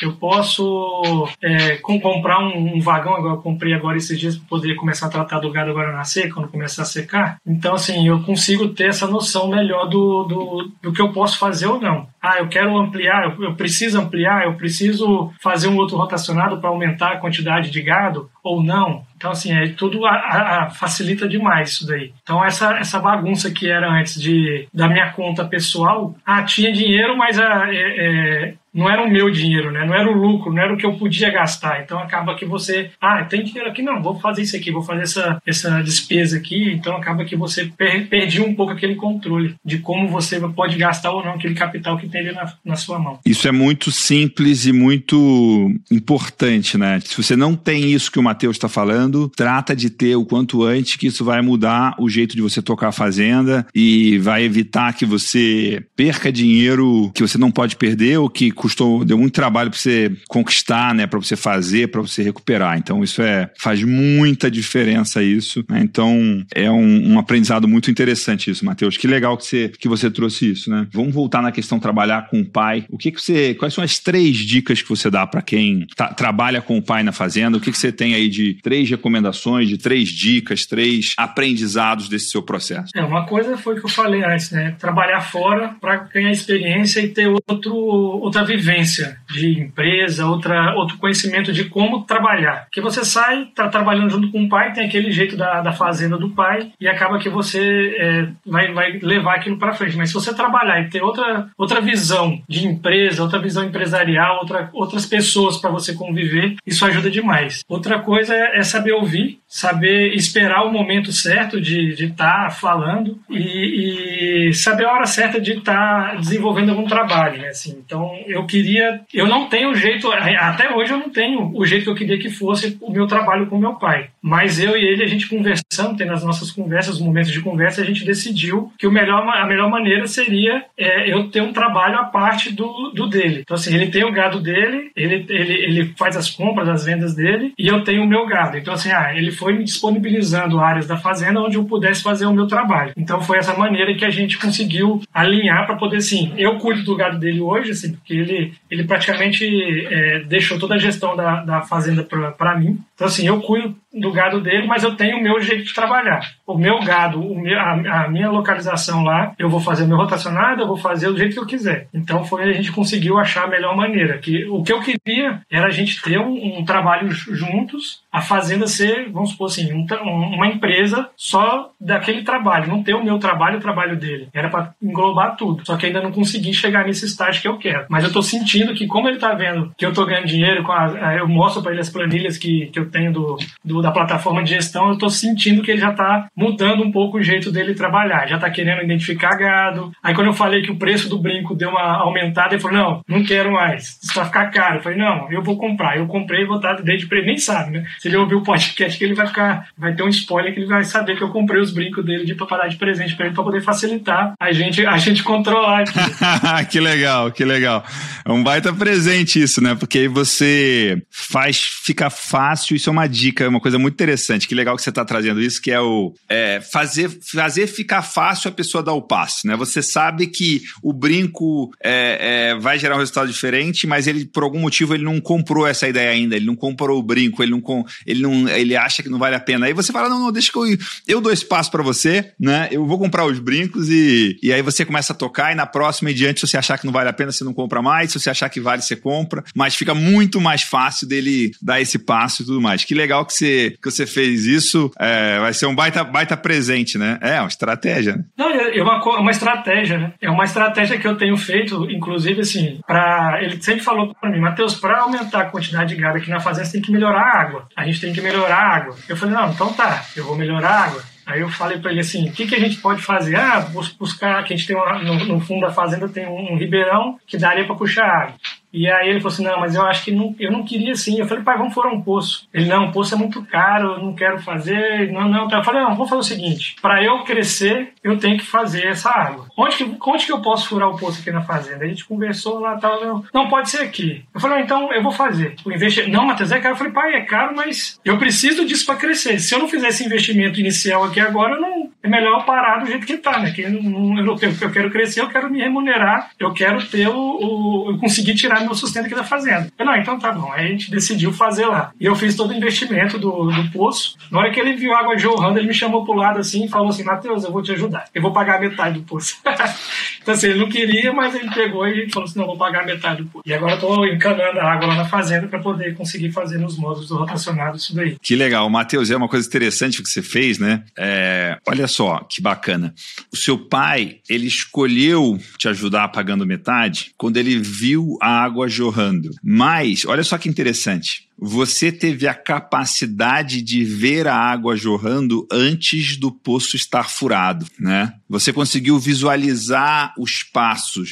Eu posso é, comprar um, um, vagão, agora eu comprei agora esses dias para poder começar a tratar do gado agora na seca, quando começar a secar. Então, assim, eu consigo ter essa noção melhor do, do, do que eu posso fazer ou não. Ah, eu quero ampliar, eu, eu preciso ampliar, eu preciso fazer um outro rotacionado para aumentar a quantidade de gado ou não. Então, assim, é, tudo a, a, facilita demais isso daí. Então, essa, essa bagunça que era antes de da minha conta pessoal, ah, tinha dinheiro, mas a, ah, é, é, não era o meu dinheiro, né? Não era o lucro, não era o que eu podia gastar. Então acaba que você, ah, tem dinheiro aqui, não, vou fazer isso aqui, vou fazer essa, essa despesa aqui. Então acaba que você per, um pouco aquele controle de como você pode gastar ou não aquele capital que tem ali na, na sua mão. Isso é muito simples e muito importante, né? Se você não tem isso que o Matheus está falando, trata de ter o quanto antes, que isso vai mudar o jeito de você tocar a fazenda e vai evitar que você perca dinheiro que você não pode perder ou que custou, deu muito trabalho para você conquistar, né, para você fazer, para você recuperar. Então isso é faz muita diferença isso. Né? Então é um, um, aprendizado muito interessante isso, Matheus. Que legal que você que você trouxe isso, né? Vamos voltar na questão trabalhar com o pai. O que, que você. Quais são as três dicas que você dá para quem tá, trabalha com o pai na fazenda? O que, que você tem aí de três recomendações, de três dicas, três aprendizados desse seu processo? É, uma coisa foi que eu falei antes, né? Trabalhar fora para ganhar experiência e ter outro, outra vivência de empresa, outra, outro conhecimento de como trabalhar. Porque você sai, tá trabalhando junto com o pai, tem aquele jeito da, da fazenda do pai e acaba que você é, vai, vai levar aquilo para frente. Mas se você trabalhar e ter outra, outra visão de empresa, outra visão empresarial, outra, outras pessoas para você conviver, isso ajuda demais. Outra coisa é, é saber ouvir, saber esperar o momento certo de estar tá falando e, e, saber a hora certa de estar tá desenvolvendo algum trabalho. Né? Assim, então, eu queria. Eu não tenho o jeito, até hoje eu não tenho o jeito que eu queria que fosse o meu trabalho com meu pai. Mas eu e ele, a gente conversando, tendo as nossas conversas, os momentos de conversa, a gente decidiu que o melhor, a melhor maneira seria é, eu ter um trabalho à parte do, do dele. Então, assim, ele tem o gado dele, ele, ele, ele faz as compras, as vendas dele, e eu tenho o meu gado. Então, assim, ah, ele foi me disponibilizando áreas da fazenda onde eu pudesse fazer o meu trabalho. Então, foi essa maneira que a gente conseguiu alinhar para poder, assim, eu cuido do gado dele hoje, assim, porque ele, ele praticamente é, deixou toda a gestão da, da fazenda para mim. Então, assim, eu cuido do gado dele, mas eu tenho o meu jeito trabalhar. O meu gado, o meu, a, a, minha localização lá, eu vou fazer meu rotacionado, eu vou fazer do jeito que eu quiser. Então foi a gente conseguiu achar a melhor maneira. Que o que eu queria era a gente ter um, um trabalho juntos, a fazenda ser, vamos supor assim, um, uma empresa só daquele trabalho, não ter o meu trabalho e o trabalho dele. Era para englobar tudo. Só que ainda não consegui chegar nesse estágio que eu quero. Mas eu tô sentindo que como ele tá vendo que eu tô ganhando dinheiro, a, eu mostro para ele as planilhas que, que eu tenho do, do da plataforma de gestão, eu estou sentindo que ele já está mudando um pouco o jeito dele trabalhar, já está querendo identificar gado. Aí quando eu falei que o preço do brinco deu uma aumentada, ele falou, não, não quero mais, isso vai ficar caro. Eu falei, não, eu vou comprar. Eu comprei e vou dar desde presente, nem sabe, né? Se ele ouvir o podcast que ele vai ficar, vai ter um spoiler que ele vai saber que eu comprei os brincos dele de para de presente para ele para poder facilitar a gente, a gente controlar. que legal, que legal. É um baita presente isso, né? Porque aí você faz, fica fácil, isso é uma dica, é uma coisa muito interessante, que legal que você está trazendo isso, que é o é, fazer, fazer ficar fácil a pessoa dar o passo, né? Você sabe que o brinco é, é, vai gerar um resultado diferente, mas ele, por algum motivo, ele não comprou essa ideia ainda, ele não comprou o brinco, ele não, ele não ele acha que não vale a pena. Aí você fala, não, não, deixa que eu, eu dou espaço para você, né? Eu vou comprar os brincos e, e aí você começa a tocar e na próxima e diante, se você achar que não vale a pena, você não compra mais, se você achar que vale, você compra, mas fica muito mais fácil dele dar esse passo e tudo mais. Que legal que você que você fez isso, é, vai ser um baita, baita presente, né? É, uma estratégia. Né? Não, é, é uma, uma estratégia, né? É uma estratégia que eu tenho feito, inclusive, assim, para ele sempre falou para mim, Matheus, para aumentar a quantidade de gado aqui na fazenda, você tem que melhorar a água. A gente tem que melhorar a água. Eu falei, não, então tá, eu vou melhorar a água. Aí eu falei para ele assim, o que, que a gente pode fazer? Ah, buscar, que a gente tem uma, no, no, fundo da fazenda tem um, um ribeirão que daria para puxar água. E aí ele falou assim, não, mas eu acho que não, eu não queria sim. Eu falei, pai, vamos furar um poço. Ele, não, o poço é muito caro, eu não quero fazer. Não, não. Eu falei, não, vamos fazer o seguinte, para eu crescer, eu tenho que fazer essa água. Onde que, onde que eu posso furar o poço aqui na fazenda? A gente conversou lá, tal, não, não pode ser aqui. Eu falei, então eu vou fazer. O investimento, não, Matheus, é caro. Eu falei, pai, é caro, mas eu preciso disso para crescer. Se eu não fizer esse investimento inicial aqui agora, não, é melhor parar do jeito que tá, né? Que não, não, eu, eu quero crescer, eu quero me remunerar, eu quero ter o, o eu conseguir tirar meu sustento aqui da fazenda. Eu, não, então tá bom. Aí a gente decidiu fazer lá. E eu fiz todo o investimento do, do poço. Na hora que ele viu a água jorrando, ele me chamou pro lado assim e falou assim: Matheus, eu vou te ajudar. Eu vou pagar metade do poço. então assim, ele não queria, mas ele pegou e falou assim: não, vou pagar metade do poço. E agora eu tô encanando a água lá na fazenda para poder conseguir fazer nos modos do rotacionado isso daí. Que legal. Matheus, é uma coisa interessante que você fez, né? É, olha só, que bacana. O seu pai, ele escolheu te ajudar pagando metade quando ele viu a água jorrando. Mas, olha só que interessante você teve a capacidade de ver a água jorrando antes do poço estar furado, né? Você conseguiu visualizar os passos,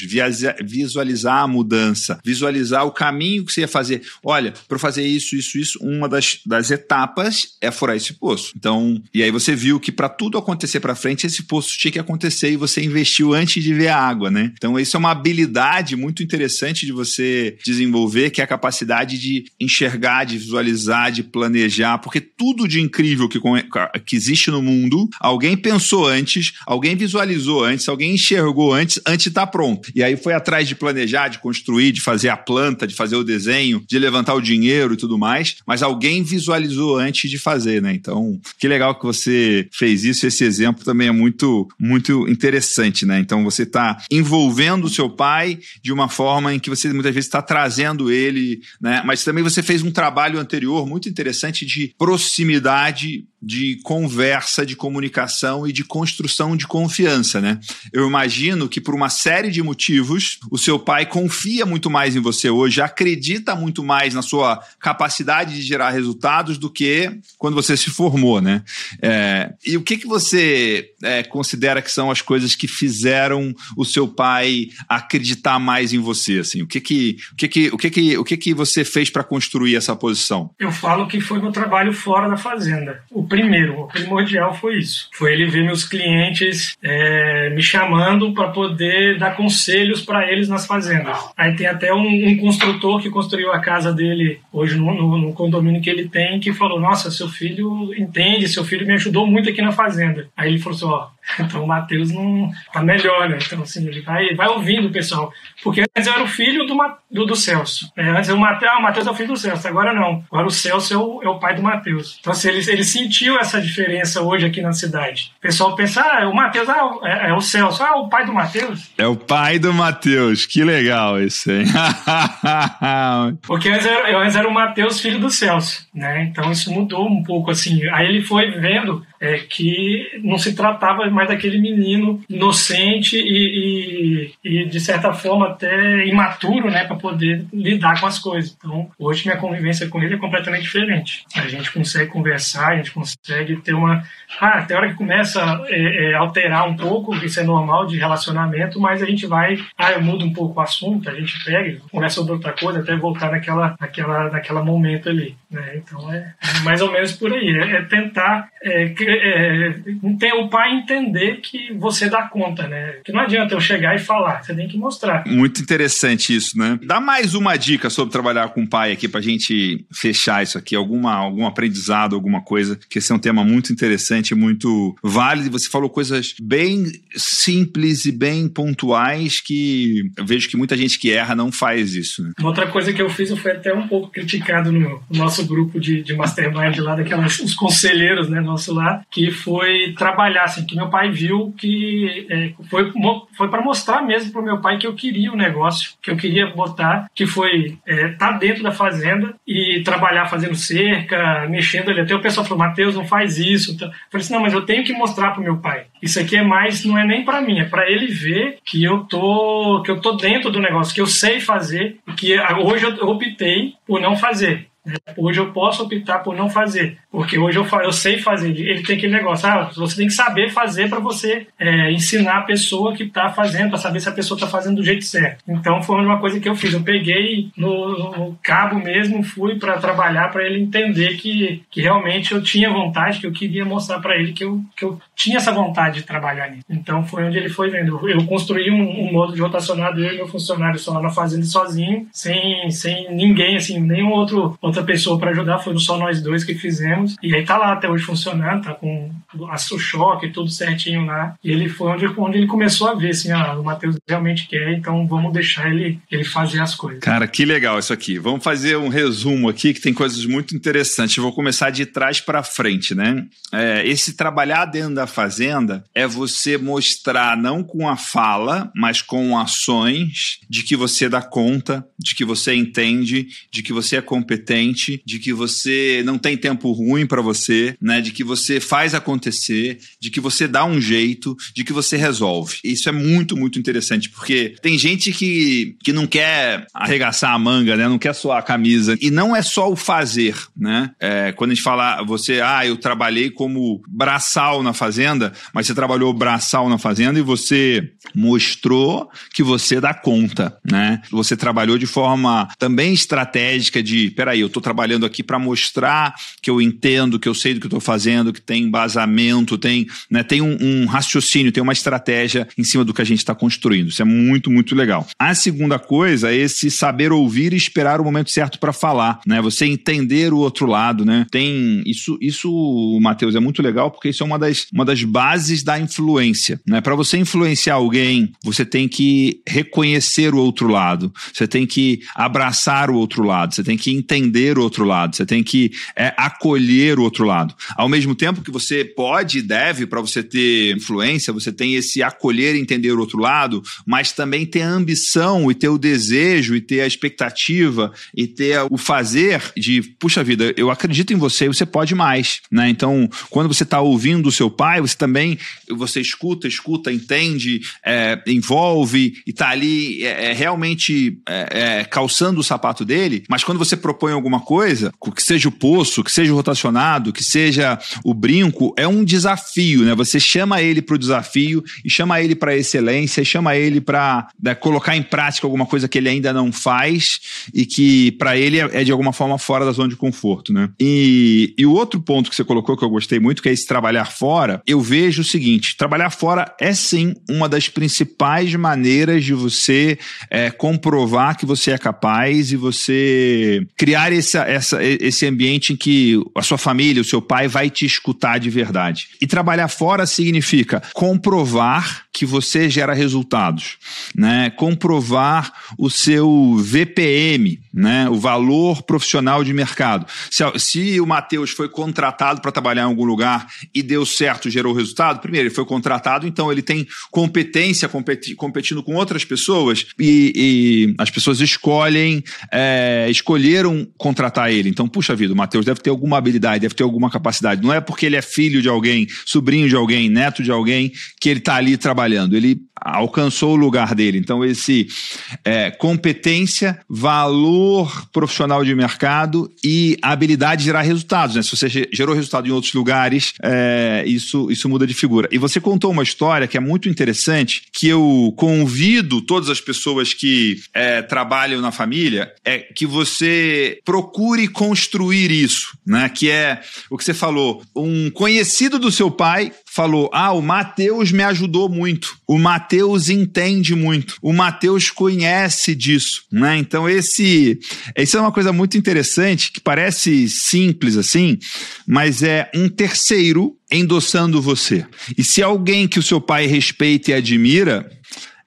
visualizar a mudança, visualizar o caminho que você ia fazer. Olha, para fazer isso, isso, isso, uma das, das etapas é furar esse poço. Então, e aí você viu que para tudo acontecer para frente, esse poço tinha que acontecer e você investiu antes de ver a água, né? Então, isso é uma habilidade muito interessante de você desenvolver, que é a capacidade de enxergar de visualizar, de planejar, porque tudo de incrível que, que existe no mundo, alguém pensou antes, alguém visualizou antes, alguém enxergou antes, antes de estar tá pronto. E aí foi atrás de planejar, de construir, de fazer a planta, de fazer o desenho, de levantar o dinheiro e tudo mais, mas alguém visualizou antes de fazer, né? Então, que legal que você fez isso. Esse exemplo também é muito, muito interessante, né? Então, você está envolvendo o seu pai de uma forma em que você muitas vezes está trazendo ele, né? Mas também você fez um trabalho anterior muito interessante de proximidade de conversa, de comunicação e de construção de confiança, né? Eu imagino que por uma série de motivos, o seu pai confia muito mais em você hoje, acredita muito mais na sua capacidade de gerar resultados do que quando você se formou, né? É, e o que, que você é, considera que são as coisas que fizeram o seu pai acreditar mais em você, assim? O que que, o que, que, o que, que, o que, que você fez para construir essa posição? Eu falo que foi meu trabalho fora da fazenda. O primeiro, o primordial foi isso. Foi ele ver meus clientes é, me chamando para poder dar conselhos para eles nas fazendas. Aí tem até um, um, construtor que construiu a casa dele hoje no, no, no, condomínio que ele tem que falou: Nossa, seu filho entende, seu filho me ajudou muito aqui na fazenda. Aí ele falou assim: Ó, então o Matheus não tá melhor, né? Então, assim, ele vai, vai ouvindo o pessoal. Porque antes eu era o filho do, do, do Celso. Né? Antes o Matheus, ah, o Matheus é o filho do Celso. Agora não. Agora o Celso é o, é o pai do Matheus. Então, assim, ele, ele sentiu essa diferença hoje aqui na cidade. O pessoal pensa, ah, o Matheus ah, é, é, o Celso. Ah, o pai do Matheus. É o pai do Matheus. Que legal isso, hein? Porque antes era, antes era o Matheus, filho do Celso, né? Então isso mudou um pouco, assim. Aí ele foi vendo é, que não se tratava mais daquele menino inocente e, e, e de certa forma até imaturo, né, para poder lidar com as coisas. Então, hoje minha convivência com ele é completamente diferente. A gente consegue conversar, a gente consegue ter uma. Ah, até hora que começa a é, é, alterar um pouco, isso é normal de relacionamento, mas a gente vai. Ah, eu mudo um pouco o assunto, a gente pega, conversa sobre outra coisa, até voltar naquela, naquela, naquela momento ali. Né? Então, é, é mais ou menos por aí. É, é tentar é, é, ter o pai entender que você dá conta, né? Que não adianta eu chegar e falar, você tem que mostrar. Muito interessante isso, né? Dá mais uma dica sobre trabalhar com o pai aqui pra gente fechar isso aqui, alguma, algum aprendizado, alguma coisa, que esse é um tema muito interessante, muito válido, você falou coisas bem simples e bem pontuais que eu vejo que muita gente que erra não faz isso, né? Outra coisa que eu fiz, eu fui até um pouco criticado no nosso grupo de, de mastermind lá, daquelas, os conselheiros, né, nosso lá, que foi trabalhar, assim, que meu pai viu que é, foi, foi para mostrar mesmo pro meu pai que eu queria o um negócio, que eu queria botar, que foi é, tá dentro da fazenda e trabalhar fazendo cerca, mexendo ali. Até o pessoal falou, Matheus, não faz isso. Eu falei assim, não, mas eu tenho que mostrar pro meu pai. Isso aqui é mais, não é nem para mim, é para ele ver que eu tô, que eu tô dentro do negócio, que eu sei fazer, que hoje eu optei por não fazer. Hoje eu posso optar por não fazer, porque hoje eu, eu sei fazer. Ele tem aquele negócio, ah, você tem que saber fazer para você é, ensinar a pessoa que está fazendo, para saber se a pessoa está fazendo do jeito certo. Então foi uma coisa que eu fiz. Eu peguei no, no cabo mesmo, fui para trabalhar para ele entender que, que realmente eu tinha vontade, que eu queria mostrar para ele que eu, que eu tinha essa vontade de trabalhar nisso. Então foi onde ele foi vendo. Eu construí um, um modo de rotacionado, eu e meu funcionário só lá na fazenda sozinho, sem, sem ninguém, assim, nenhum outro outra pessoa para ajudar, foram só nós dois que fizemos. E aí tá lá até hoje funcionando, tá com o choque tudo certinho lá. E ele foi onde, onde ele começou a ver assim, ah, o Matheus realmente quer, então vamos deixar ele, ele fazer as coisas. Cara, que legal isso aqui. Vamos fazer um resumo aqui que tem coisas muito interessantes. Eu vou começar de trás para frente, né? É, esse trabalhar dentro da fazenda é você mostrar não com a fala, mas com ações de que você dá conta, de que você entende, de que você é competente de que você não tem tempo ruim para você, né? De que você faz acontecer, de que você dá um jeito, de que você resolve. Isso é muito, muito interessante, porque tem gente que, que não quer arregaçar a manga, né? Não quer suar a camisa. E não é só o fazer, né? É, quando a gente fala, você, ah, eu trabalhei como braçal na fazenda, mas você trabalhou braçal na fazenda e você mostrou que você dá conta, né? Você trabalhou de forma também estratégica de, peraí, eu estou trabalhando aqui para mostrar que eu entendo, que eu sei do que estou fazendo, que tem embasamento, tem, né, tem um, um raciocínio, tem uma estratégia em cima do que a gente está construindo. Isso é muito, muito legal. A segunda coisa é esse saber ouvir e esperar o momento certo para falar, né? Você entender o outro lado, né? Tem isso, isso, Matheus, é muito legal porque isso é uma das, uma das bases da influência, né? Para você influenciar alguém, você tem que reconhecer o outro lado, você tem que abraçar o outro lado, você tem que entender o outro lado, você tem que é, acolher o outro lado. Ao mesmo tempo que você pode e deve, para você ter influência, você tem esse acolher e entender o outro lado, mas também ter a ambição e ter o desejo e ter a expectativa e ter o fazer de, puxa vida, eu acredito em você você pode mais, né? Então, quando você está ouvindo o seu pai, você também, você escuta, escuta, entende, é, envolve e está ali é, é realmente é, é, calçando o sapato dele, mas quando você propõe alguma coisa, que seja o poço, que seja o rotacionado, que seja o brinco, é um desafio, né? Você chama ele para o desafio e chama ele para excelência, chama ele para né, colocar em prática alguma coisa que ele ainda não faz e que para ele é, é, de alguma forma fora da zona de conforto, né? E, e o outro ponto que você colocou que eu gostei muito, que é esse trabalhar fora, eu vejo o seguinte: trabalhar fora é sim uma das principais maneiras de você é, comprovar que você é capaz e você criar essa, essa, esse ambiente em que a sua família, o seu pai vai te escutar de verdade. E trabalhar fora significa comprovar que você gera resultados, né? Comprovar o seu VPM, né? O valor profissional de mercado. Se, se o Matheus foi contratado para trabalhar em algum lugar e deu certo, gerou resultado, primeiro ele foi contratado, então ele tem competência competi, competindo com outras pessoas e, e as pessoas escolhem, é, escolheram contratar ele. Então, puxa vida, o Matheus deve ter alguma habilidade, deve ter alguma capacidade. Não é porque ele é filho de alguém, sobrinho de alguém, neto de alguém que ele está ali trabalhando trabalhando, ele alcançou o lugar dele. Então, esse é, competência, valor profissional de mercado e habilidade de gerar resultados. Né? Se você gerou resultado em outros lugares, é, isso, isso muda de figura. E você contou uma história que é muito interessante, que eu convido todas as pessoas que é, trabalham na família, é que você procure construir isso, né? Que é o que você falou. Um conhecido do seu pai falou: Ah, o Mateus me ajudou muito. O Mateus entende muito. O Mateus conhece disso, né? Então esse, isso é uma coisa muito interessante que parece simples assim, mas é um terceiro endossando você. E se alguém que o seu pai respeita e admira,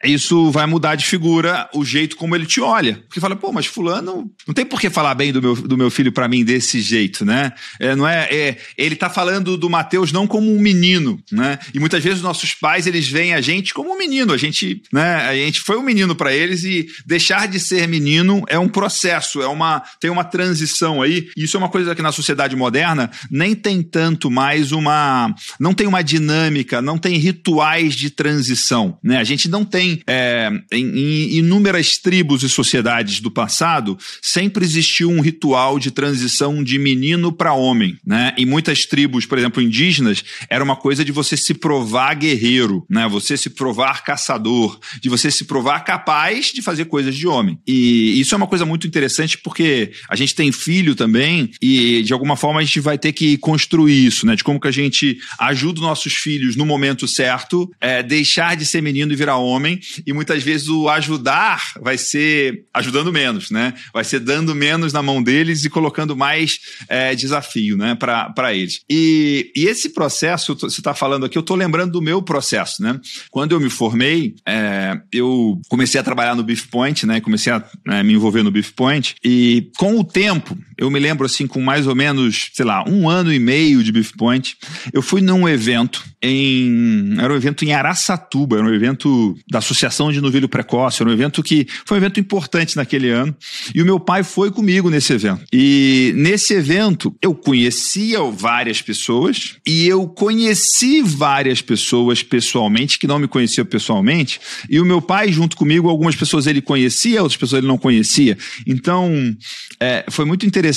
isso vai mudar de figura o jeito como ele te olha. Porque fala, pô, mas fulano não tem por que falar bem do meu, do meu filho para mim desse jeito, né? É, não é, é, ele tá falando do Mateus não como um menino, né? E muitas vezes os nossos pais, eles veem a gente como um menino. A gente, né, a gente foi um menino para eles e deixar de ser menino é um processo, é uma tem uma transição aí. E isso é uma coisa que na sociedade moderna nem tem tanto mais uma não tem uma dinâmica, não tem rituais de transição, né? A gente não tem é, em, em inúmeras tribos e sociedades do passado, sempre existiu um ritual de transição de menino para homem. Né? Em muitas tribos, por exemplo, indígenas, era uma coisa de você se provar guerreiro, né? você se provar caçador, de você se provar capaz de fazer coisas de homem. E isso é uma coisa muito interessante porque a gente tem filho também e de alguma forma a gente vai ter que construir isso, né? De como que a gente ajuda os nossos filhos no momento certo, é, deixar de ser menino e virar homem e muitas vezes o ajudar vai ser ajudando menos, né? Vai ser dando menos na mão deles e colocando mais é, desafio, né, para eles. E, e esse processo, você está falando aqui, eu estou lembrando do meu processo, né? Quando eu me formei, é, eu comecei a trabalhar no Beef Point, né? Comecei a é, me envolver no Beef Point e com o tempo, eu me lembro assim, com mais ou menos, sei lá, um ano e meio de Beef Point, eu fui num evento em. Era um evento em Araçatuba, era um evento da Associação de Novilho Precoce, era um evento que foi um evento importante naquele ano. E o meu pai foi comigo nesse evento. E nesse evento eu conhecia várias pessoas e eu conheci várias pessoas pessoalmente que não me conheciam pessoalmente. E o meu pai, junto comigo, algumas pessoas ele conhecia, outras pessoas ele não conhecia. Então é, foi muito interessante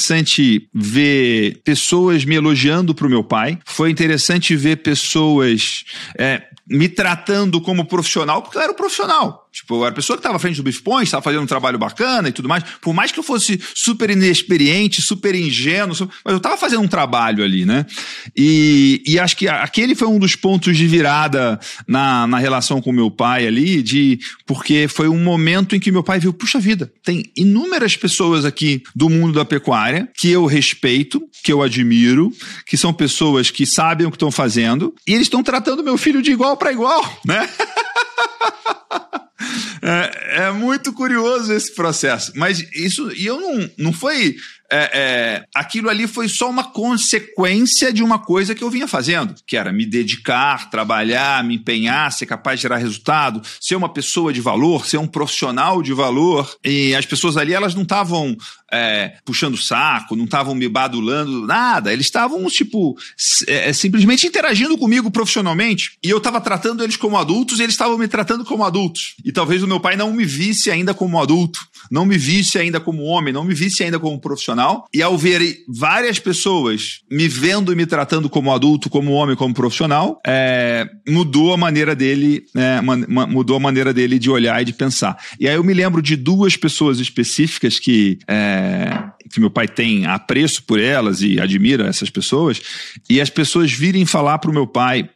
ver pessoas me elogiando para o meu pai. Foi interessante ver pessoas é, me tratando como profissional, porque eu era um profissional. Tipo, eu era a pessoa que estava à frente do Point, estava fazendo um trabalho bacana e tudo mais. Por mais que eu fosse super inexperiente, super ingênuo, mas eu estava fazendo um trabalho ali, né? E, e acho que aquele foi um dos pontos de virada na, na relação com meu pai ali, de porque foi um momento em que meu pai viu, puxa vida, tem inúmeras pessoas aqui do mundo da pecuária que eu respeito, que eu admiro, que são pessoas que sabem o que estão fazendo, e eles estão tratando meu filho de igual para igual, né? É, é, muito curioso esse processo. Mas isso, e eu não, não foi é, é, aquilo ali foi só uma consequência de uma coisa que eu vinha fazendo, que era me dedicar, trabalhar, me empenhar, ser capaz de gerar resultado, ser uma pessoa de valor, ser um profissional de valor. E as pessoas ali, elas não estavam é, puxando saco, não estavam me badulando, nada. Eles estavam, tipo, é, simplesmente interagindo comigo profissionalmente. E eu estava tratando eles como adultos e eles estavam me tratando como adultos. E talvez o meu pai não me visse ainda como adulto, não me visse ainda como homem, não me visse ainda como profissional. E ao ver várias pessoas me vendo e me tratando como adulto, como homem, como profissional, é, mudou a maneira dele, é, mudou a maneira dele de olhar e de pensar. E aí eu me lembro de duas pessoas específicas que é, uh, que meu pai tem apreço por elas e admira essas pessoas, e as pessoas virem falar pro meu pai,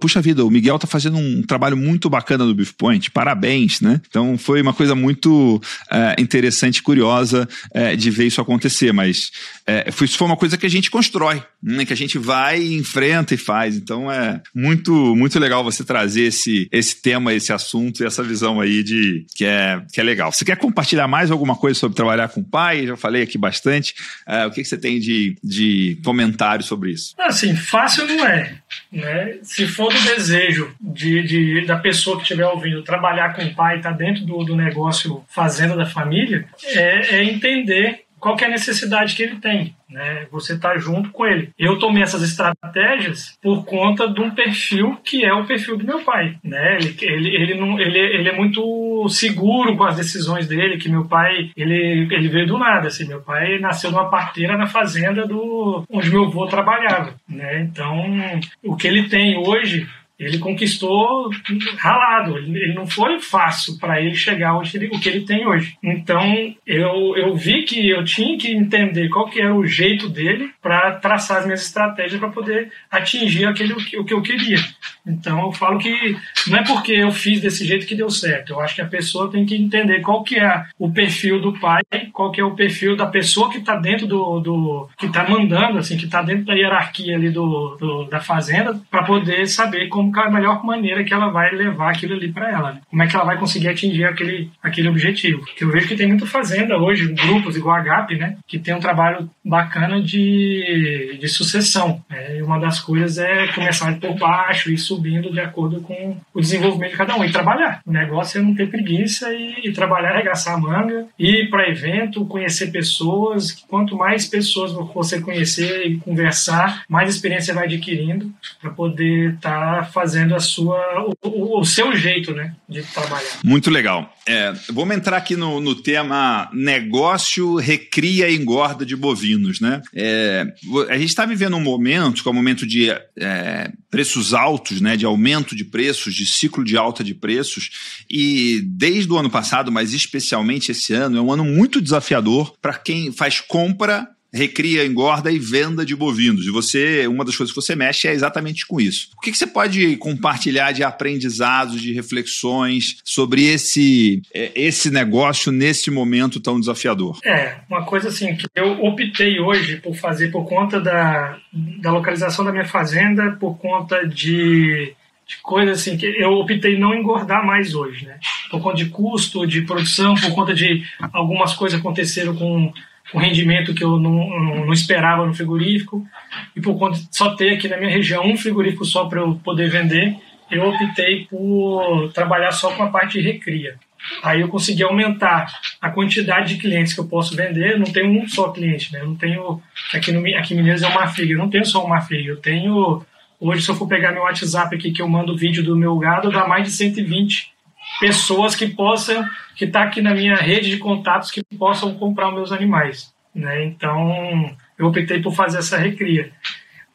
puxa vida, o Miguel tá fazendo um trabalho muito bacana no Beef Point, parabéns, né? Então foi uma coisa muito é, interessante curiosa é, de ver isso acontecer, mas é, foi, foi uma coisa que a gente constrói, né? que a gente vai, enfrenta e faz. Então é muito, muito legal você trazer esse, esse tema, esse assunto e essa visão aí de que é, que é legal. Você quer compartilhar mais alguma coisa sobre trabalhar com o pai? Já falei aqui bastante bastante. Uh, o que, que, você tem de, de comentário sobre isso? Assim, fácil não é. Né? Se for do desejo de, de da pessoa que estiver ouvindo trabalhar com o pai, estar tá dentro do, do negócio fazenda da família, é, é entender qual é a necessidade que ele tem, né? Você está junto com ele. Eu tomei essas estratégias por conta de um perfil que é o perfil do meu pai, né? Ele, ele, ele, não, ele, ele é muito seguro com as decisões dele, que meu pai, ele, ele veio do nada, assim, meu pai nasceu numa parteira na fazenda do onde meu avô trabalhava, né? Então, o que ele tem hoje ele conquistou ralado. Ele não foi fácil para ele chegar onde ele, o que ele tem hoje. Então eu, eu vi que eu tinha que entender qual que era o jeito dele para traçar as minhas estratégias para poder atingir aquele o que eu queria. Então eu falo que não é porque eu fiz desse jeito que deu certo. Eu acho que a pessoa tem que entender qual que é o perfil do pai, qual que é o perfil da pessoa que está dentro do, do que está mandando, assim, que está dentro da hierarquia ali do, do da fazenda, para poder saber como como é a melhor maneira que ela vai levar aquilo ali para ela. Né? Como é que ela vai conseguir atingir aquele, aquele objetivo. Que eu vejo que tem muita fazenda hoje, grupos igual a GAP, né? Que tem um trabalho bacana de, de sucessão. Né? E uma das coisas é começar por baixo e subindo de acordo com o desenvolvimento de cada um. E trabalhar. O negócio é não ter preguiça e, e trabalhar, arregaçar a manga, ir para evento, conhecer pessoas. Quanto mais pessoas você conhecer e conversar, mais experiência vai adquirindo para poder estar tá fazendo a sua, o, o, seu jeito né, de trabalhar. Muito legal. É, vamos entrar aqui no, no tema negócio, recria e engorda de bovinos. Né? É, a gente está vivendo um momento, que é um momento de é, preços altos, né, de aumento de preços, de ciclo de alta de preços, e desde o ano passado, mas especialmente esse ano, é um ano muito desafiador para quem faz compra recria, engorda e venda de bovinos. E você, uma das coisas que você mexe é exatamente com isso. O que, que você pode compartilhar de aprendizados, de reflexões sobre esse, é, esse negócio nesse momento tão desafiador? É, uma coisa assim que eu optei hoje por fazer por conta da, da localização da minha fazenda, por conta de de coisas assim que eu optei não engordar mais hoje, né? Por conta de custo, de produção, por conta de algumas coisas aconteceram com um rendimento que eu não, não, esperava no frigorífico. E por conta de só ter aqui na minha região um frigorífico só para eu poder vender, eu optei por trabalhar só com a parte de recria. Aí eu consegui aumentar a quantidade de clientes que eu posso vender. Não tenho um só cliente, né? Eu não tenho. Aqui, no, aqui em é uma figa. Eu não tenho só uma figa. Eu tenho. Hoje, se eu for pegar meu WhatsApp aqui, que eu mando vídeo do meu gado, dá mais de 120 pessoas que possam, que está aqui na minha rede de contatos, que possam comprar meus animais. Né? Então, eu optei por fazer essa recria.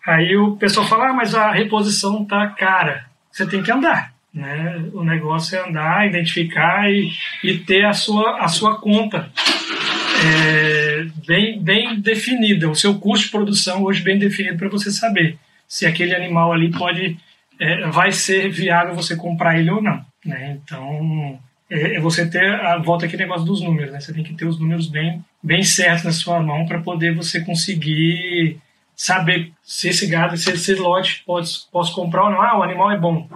Aí o pessoal fala, ah, mas a reposição tá cara. você tem que andar. Né? O negócio é andar, identificar e, e ter a sua, a sua conta é, bem, bem definida, o seu custo de produção hoje bem definido para você saber se aquele animal ali pode é, vai ser viável você comprar ele ou não. Né? Então é, é você ter a volta aqui negócio dos números, né? Você tem que ter os números bem, bem certos na sua mão para poder você conseguir saber se esse gado, se esse lote pode, posso comprar ou não. Ah, o animal é bom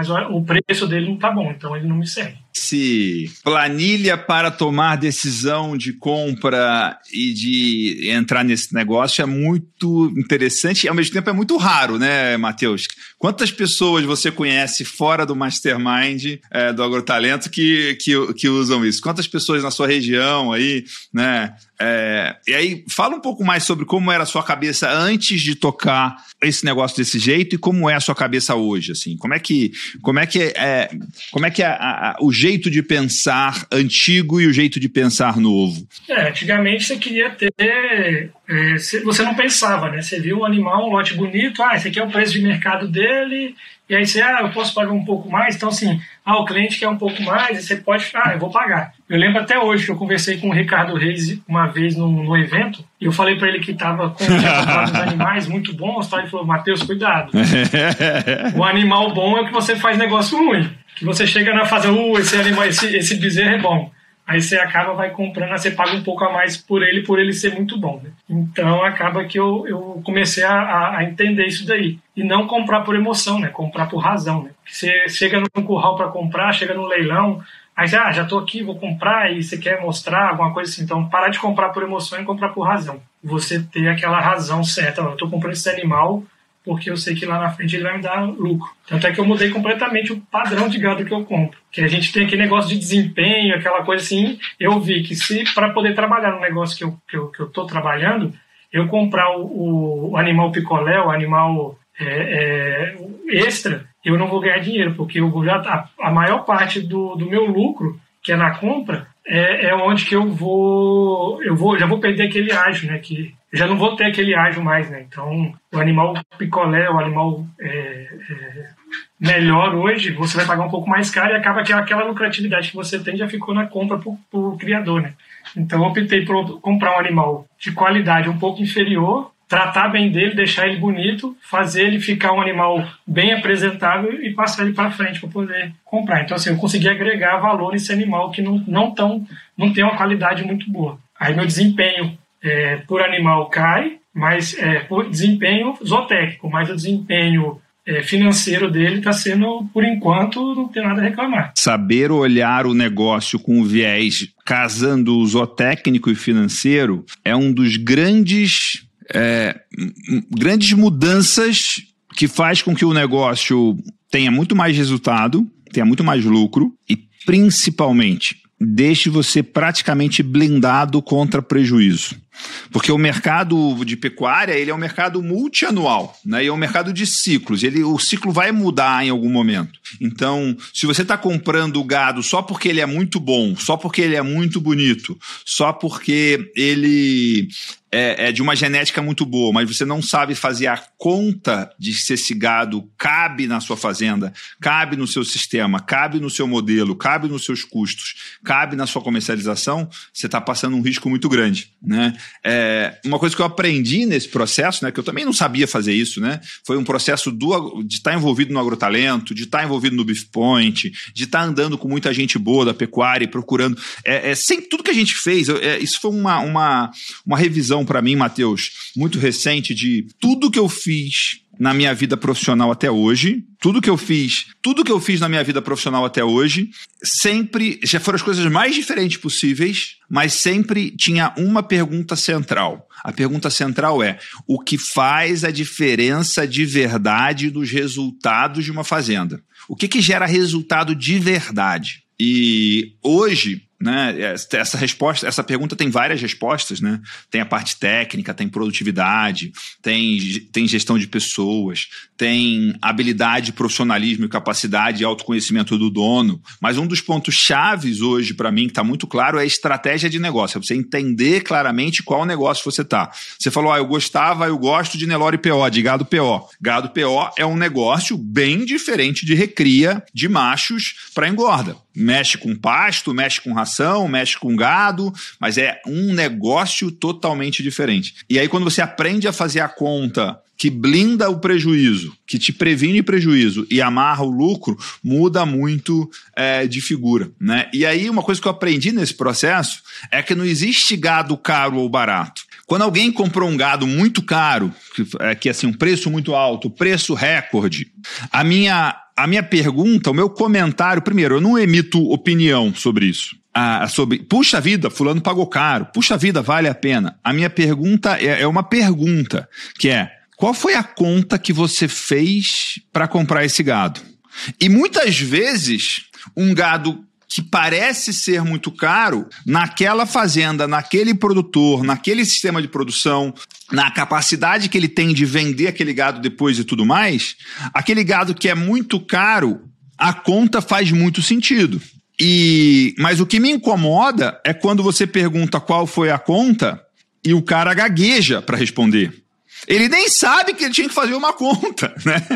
mas o preço dele não está bom, então ele não me serve. Se planilha para tomar decisão de compra e de entrar nesse negócio é muito interessante e ao mesmo tempo é muito raro, né, Matheus? Quantas pessoas você conhece fora do Mastermind é, do Agrotalento que, que, que usam isso? Quantas pessoas na sua região aí, né? É, e aí, fala um pouco mais sobre como era a sua cabeça antes de tocar esse negócio desse jeito e como é a sua cabeça hoje, assim. Como é que, como é que é, como é que é a, a, o jeito de pensar antigo e o jeito de pensar novo? É, antigamente você queria ter, é, você não pensava, né? Você viu um animal, um lote bonito, ah, esse aqui é o preço de mercado dele, e aí você, ah, eu posso pagar um pouco mais, então assim, ah, o cliente quer um pouco mais, e você pode, ah, eu vou pagar. Eu lembro até hoje que eu conversei com o Ricardo Reis uma vez no, no evento, e eu falei para ele que estava com os animais muito bons, tá? ele falou, Matheus, cuidado. o animal bom é o que você faz negócio ruim. Que você chega na fase, uh, esse animal, esse, esse bezerro é bom. Aí você acaba, vai comprando, você paga um pouco a mais por ele, por ele ser muito bom. Né? Então acaba que eu, eu comecei a, a, entender isso daí. E não comprar por emoção, né? Comprar por razão. Né? Você chega no curral para comprar, chega no leilão, aí você, ah, já estou aqui, vou comprar, e você quer mostrar alguma coisa assim. Então parar de comprar por emoção e comprar por razão. Você ter aquela razão certa. Eu estou comprando esse animal porque eu sei que lá na frente ele vai me dar lucro. Tanto é que eu mudei completamente o padrão de gado que eu compro. Que a gente tem aquele negócio de desempenho, aquela coisa assim. Eu vi que se para poder trabalhar no negócio que eu, que eu, que eu trabalhando, eu comprar o, o animal picolé, o animal é, é, extra, eu não vou ganhar dinheiro, porque eu já a, a maior parte do, do meu lucro, que é na compra, é, é onde que eu vou eu vou já vou perder aquele ágio, né? Que já não vou ter aquele ágio mais, né? Então, o animal picolé, o animal é, é, melhor hoje, você vai pagar um pouco mais caro e acaba que aquela lucratividade que você tem já ficou na compra para o criador, né? Então, eu optei por comprar um animal de qualidade um pouco inferior, tratar bem dele, deixar ele bonito, fazer ele ficar um animal bem apresentável e passar ele para frente para poder comprar. Então, assim, eu consegui agregar valor nesse animal que não, não, tão, não tem uma qualidade muito boa. Aí meu desempenho é, por animal cai, mas é, por desempenho zootécnico, mas o desempenho é, financeiro dele está sendo, por enquanto, não tem nada a reclamar. Saber olhar o negócio com o viés casando o zootécnico e financeiro é um dos grandes, é, grandes mudanças que faz com que o negócio tenha muito mais resultado, tenha muito mais lucro e, principalmente, deixe você praticamente blindado contra prejuízo. Porque o mercado de pecuária ele é um mercado multianual, né? E é um mercado de ciclos. Ele, o ciclo vai mudar em algum momento. Então, se você está comprando gado só porque ele é muito bom, só porque ele é muito bonito, só porque ele é, é, de uma genética muito boa, mas você não sabe fazer a conta de se esse gado cabe na sua fazenda, cabe no seu sistema, cabe no seu modelo, cabe nos seus custos, cabe na sua comercialização, você está passando um risco muito grande. Né? É, uma coisa que eu aprendi nesse processo, né, que eu também não sabia fazer isso, né, foi um processo do, de estar tá envolvido no agrotalento, de estar tá envolvido no Beef Point, de estar tá andando com muita gente boa da pecuária e procurando. É, é, tudo que a gente fez, é, isso foi uma, uma, uma revisão para mim, Matheus, muito recente de tudo que eu fiz na minha vida profissional até hoje, tudo que eu fiz, tudo que eu fiz na minha vida profissional até hoje, sempre já foram as coisas mais diferentes possíveis, mas sempre tinha uma pergunta central. A pergunta central é: o que faz a diferença de verdade dos resultados de uma fazenda? O que, que gera resultado de verdade? E hoje né? Essa resposta, essa pergunta tem várias respostas, né? Tem a parte técnica, tem produtividade, tem, tem gestão de pessoas, tem habilidade, profissionalismo capacidade e autoconhecimento do dono. Mas um dos pontos chaves hoje, para mim, que está muito claro, é a estratégia de negócio. É você entender claramente qual negócio você está. Você falou, ah, eu gostava, eu gosto de Nelore PO, de gado PO. Gado PO é um negócio bem diferente de recria de machos para engorda mexe com pasto, mexe com ração, mexe com gado, mas é um negócio totalmente diferente. E aí, quando você aprende a fazer a conta que blinda o prejuízo, que te previne prejuízo e amarra o lucro, muda muito é, de figura. Né? E aí, uma coisa que eu aprendi nesse processo é que não existe gado caro ou barato. Quando alguém comprou um gado muito caro, que, é, que assim, um preço muito alto, preço recorde, a minha a minha pergunta, o meu comentário, primeiro, eu não emito opinião sobre isso. Ah, sobre, puxa vida, fulano pagou caro, puxa vida, vale a pena. A minha pergunta é, é uma pergunta, que é, qual foi a conta que você fez para comprar esse gado? E muitas vezes, um gado que parece ser muito caro, naquela fazenda, naquele produtor, naquele sistema de produção, na capacidade que ele tem de vender aquele gado depois e tudo mais, aquele gado que é muito caro, a conta faz muito sentido. E mas o que me incomoda é quando você pergunta qual foi a conta e o cara gagueja para responder. Ele nem sabe que ele tinha que fazer uma conta, né?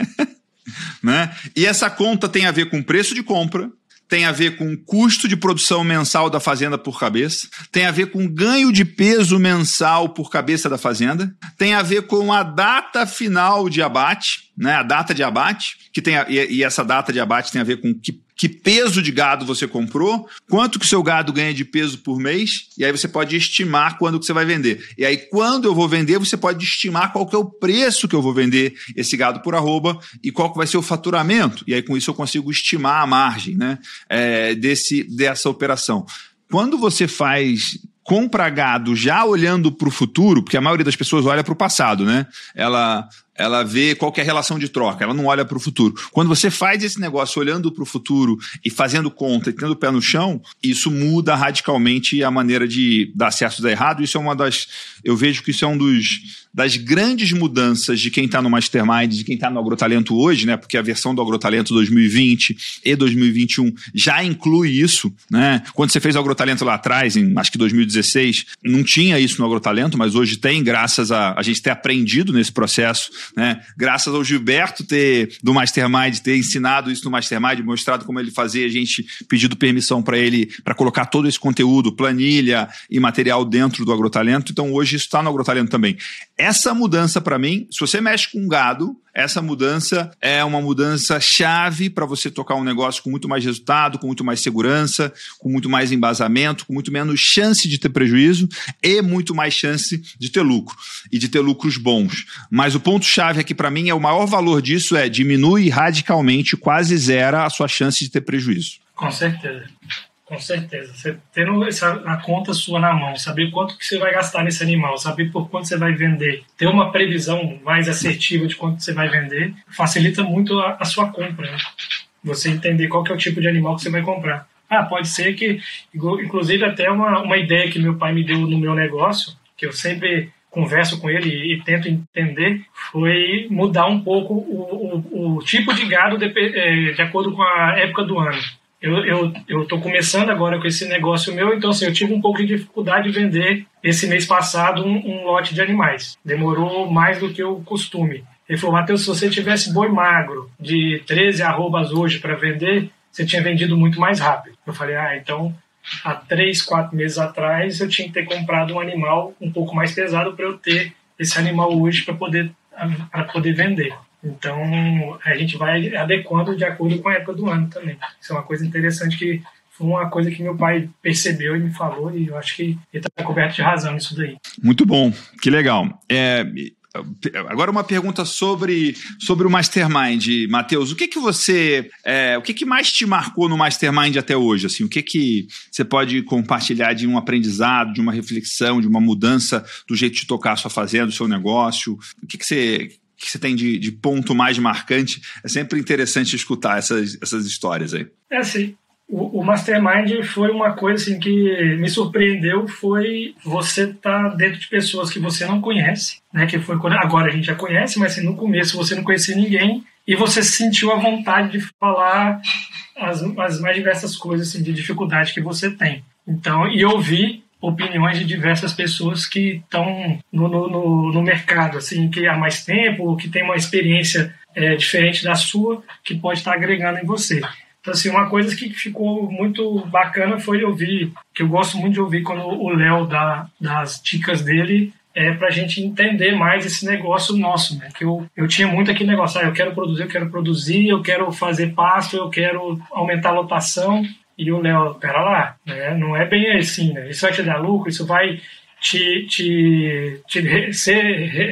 né? E essa conta tem a ver com preço de compra, tem a ver com custo de produção mensal da fazenda por cabeça, tem a ver com ganho de peso mensal por cabeça da fazenda, tem a ver com a data final de abate, né, a data de abate, que tem a, e, e, essa data de abate tem a ver com que, que peso de gado você comprou, quanto que o seu gado ganha de peso por mês, e aí você pode estimar quando que você vai vender. E aí quando eu vou vender, você pode estimar qual que é o preço que eu vou vender esse gado por arroba e qual que vai ser o faturamento. E aí com isso eu consigo estimar a margem, né, é, desse dessa operação. Quando você faz compra gado já olhando para o futuro, porque a maioria das pessoas olha para o passado, né? Ela ela vê qual é a relação de troca, ela não olha para o futuro. Quando você faz esse negócio olhando para o futuro e fazendo conta e tendo o pé no chão, isso muda radicalmente a maneira de dar certo ou dar errado. Isso é uma das. Eu vejo que isso é um dos das grandes mudanças de quem está no Mastermind, de quem está no Agrotalento hoje, né? Porque a versão do Agrotalento 2020 e 2021 já inclui isso, né? Quando você fez o Agrotalento lá atrás, em acho que 2016, não tinha isso no Agrotalento, mas hoje tem, graças a a gente ter aprendido nesse processo né? Graças ao Gilberto ter do Mastermind ter ensinado isso no Mastermind, mostrado como ele fazia, a gente pedido permissão para ele para colocar todo esse conteúdo, planilha e material dentro do Agrotalento. Então hoje isso está no Agrotalento também. Essa mudança para mim, se você mexe com gado, essa mudança é uma mudança chave para você tocar um negócio com muito mais resultado, com muito mais segurança, com muito mais embasamento, com muito menos chance de ter prejuízo e muito mais chance de ter lucro e de ter lucros bons. Mas o ponto chave aqui para mim é o maior valor disso é diminui radicalmente, quase zera a sua chance de ter prejuízo. Com certeza. Com certeza. Você tendo essa, a conta sua na mão, saber quanto que você vai gastar nesse animal, saber por quanto você vai vender, ter uma previsão mais assertiva de quanto você vai vender, facilita muito a, a sua compra. Né? Você entender qual é o tipo de animal que você vai comprar. Ah, pode ser que, inclusive até uma, uma ideia que meu pai me deu no meu negócio, que eu sempre converso com ele e, e tento entender, foi mudar um pouco o, o, o tipo de gado de, é, de acordo com a época do ano eu eu eu tô começando agora com esse negócio meu, então assim, eu tive um pouco de dificuldade de vender esse mês passado um, um lote de animais. Demorou mais do que o costume. Ele falou, Matheus, se você tivesse boi magro de 13 arrobas hoje para vender, você tinha vendido muito mais rápido. Eu falei, ah, então há três, quatro meses atrás eu tinha que ter comprado um animal um pouco mais pesado para eu ter esse animal hoje para poder para poder vender. Então, a gente vai adequando de acordo com a época do ano também. Isso é uma coisa interessante que foi uma coisa que meu pai percebeu e me falou, e eu acho que ele está coberto de razão nisso daí. Muito bom, que legal. É, Agora uma pergunta sobre, sobre o Mastermind, Matheus. O que que você, é, o que que mais te marcou no Mastermind até hoje? Assim, o que que você pode compartilhar de um aprendizado, de uma reflexão, de uma mudança do jeito de tocar a sua fazenda, o seu negócio? O que que você que você tem de, de, ponto mais marcante. É sempre interessante escutar essas, essas histórias aí. É assim. o, o, Mastermind foi uma coisa assim, que me surpreendeu, foi você estar tá dentro de pessoas que você não conhece, né? Que foi quando, agora a gente já conhece, mas assim, no começo você não conhecia ninguém e você sentiu a vontade de falar as, as mais diversas coisas assim, de dificuldade que você tem. Então, e ouvir opiniões de diversas pessoas que estão no, no, no, mercado, assim, que há mais tempo, que tem uma experiência é, diferente da sua, que pode estar agregando em você. Então, assim, uma coisa que ficou muito bacana foi ouvir, que eu gosto muito de ouvir quando o Léo dá das dicas dele, é para a gente entender mais esse negócio nosso, né? Que eu, eu tinha muito aquele negócio, ah, eu quero produzir, eu quero produzir, eu quero fazer pasto, eu quero aumentar a lotação. E o Léo, pera lá, né? Não é bem assim, né? Isso vai te dar lucro, isso vai te, te, te ser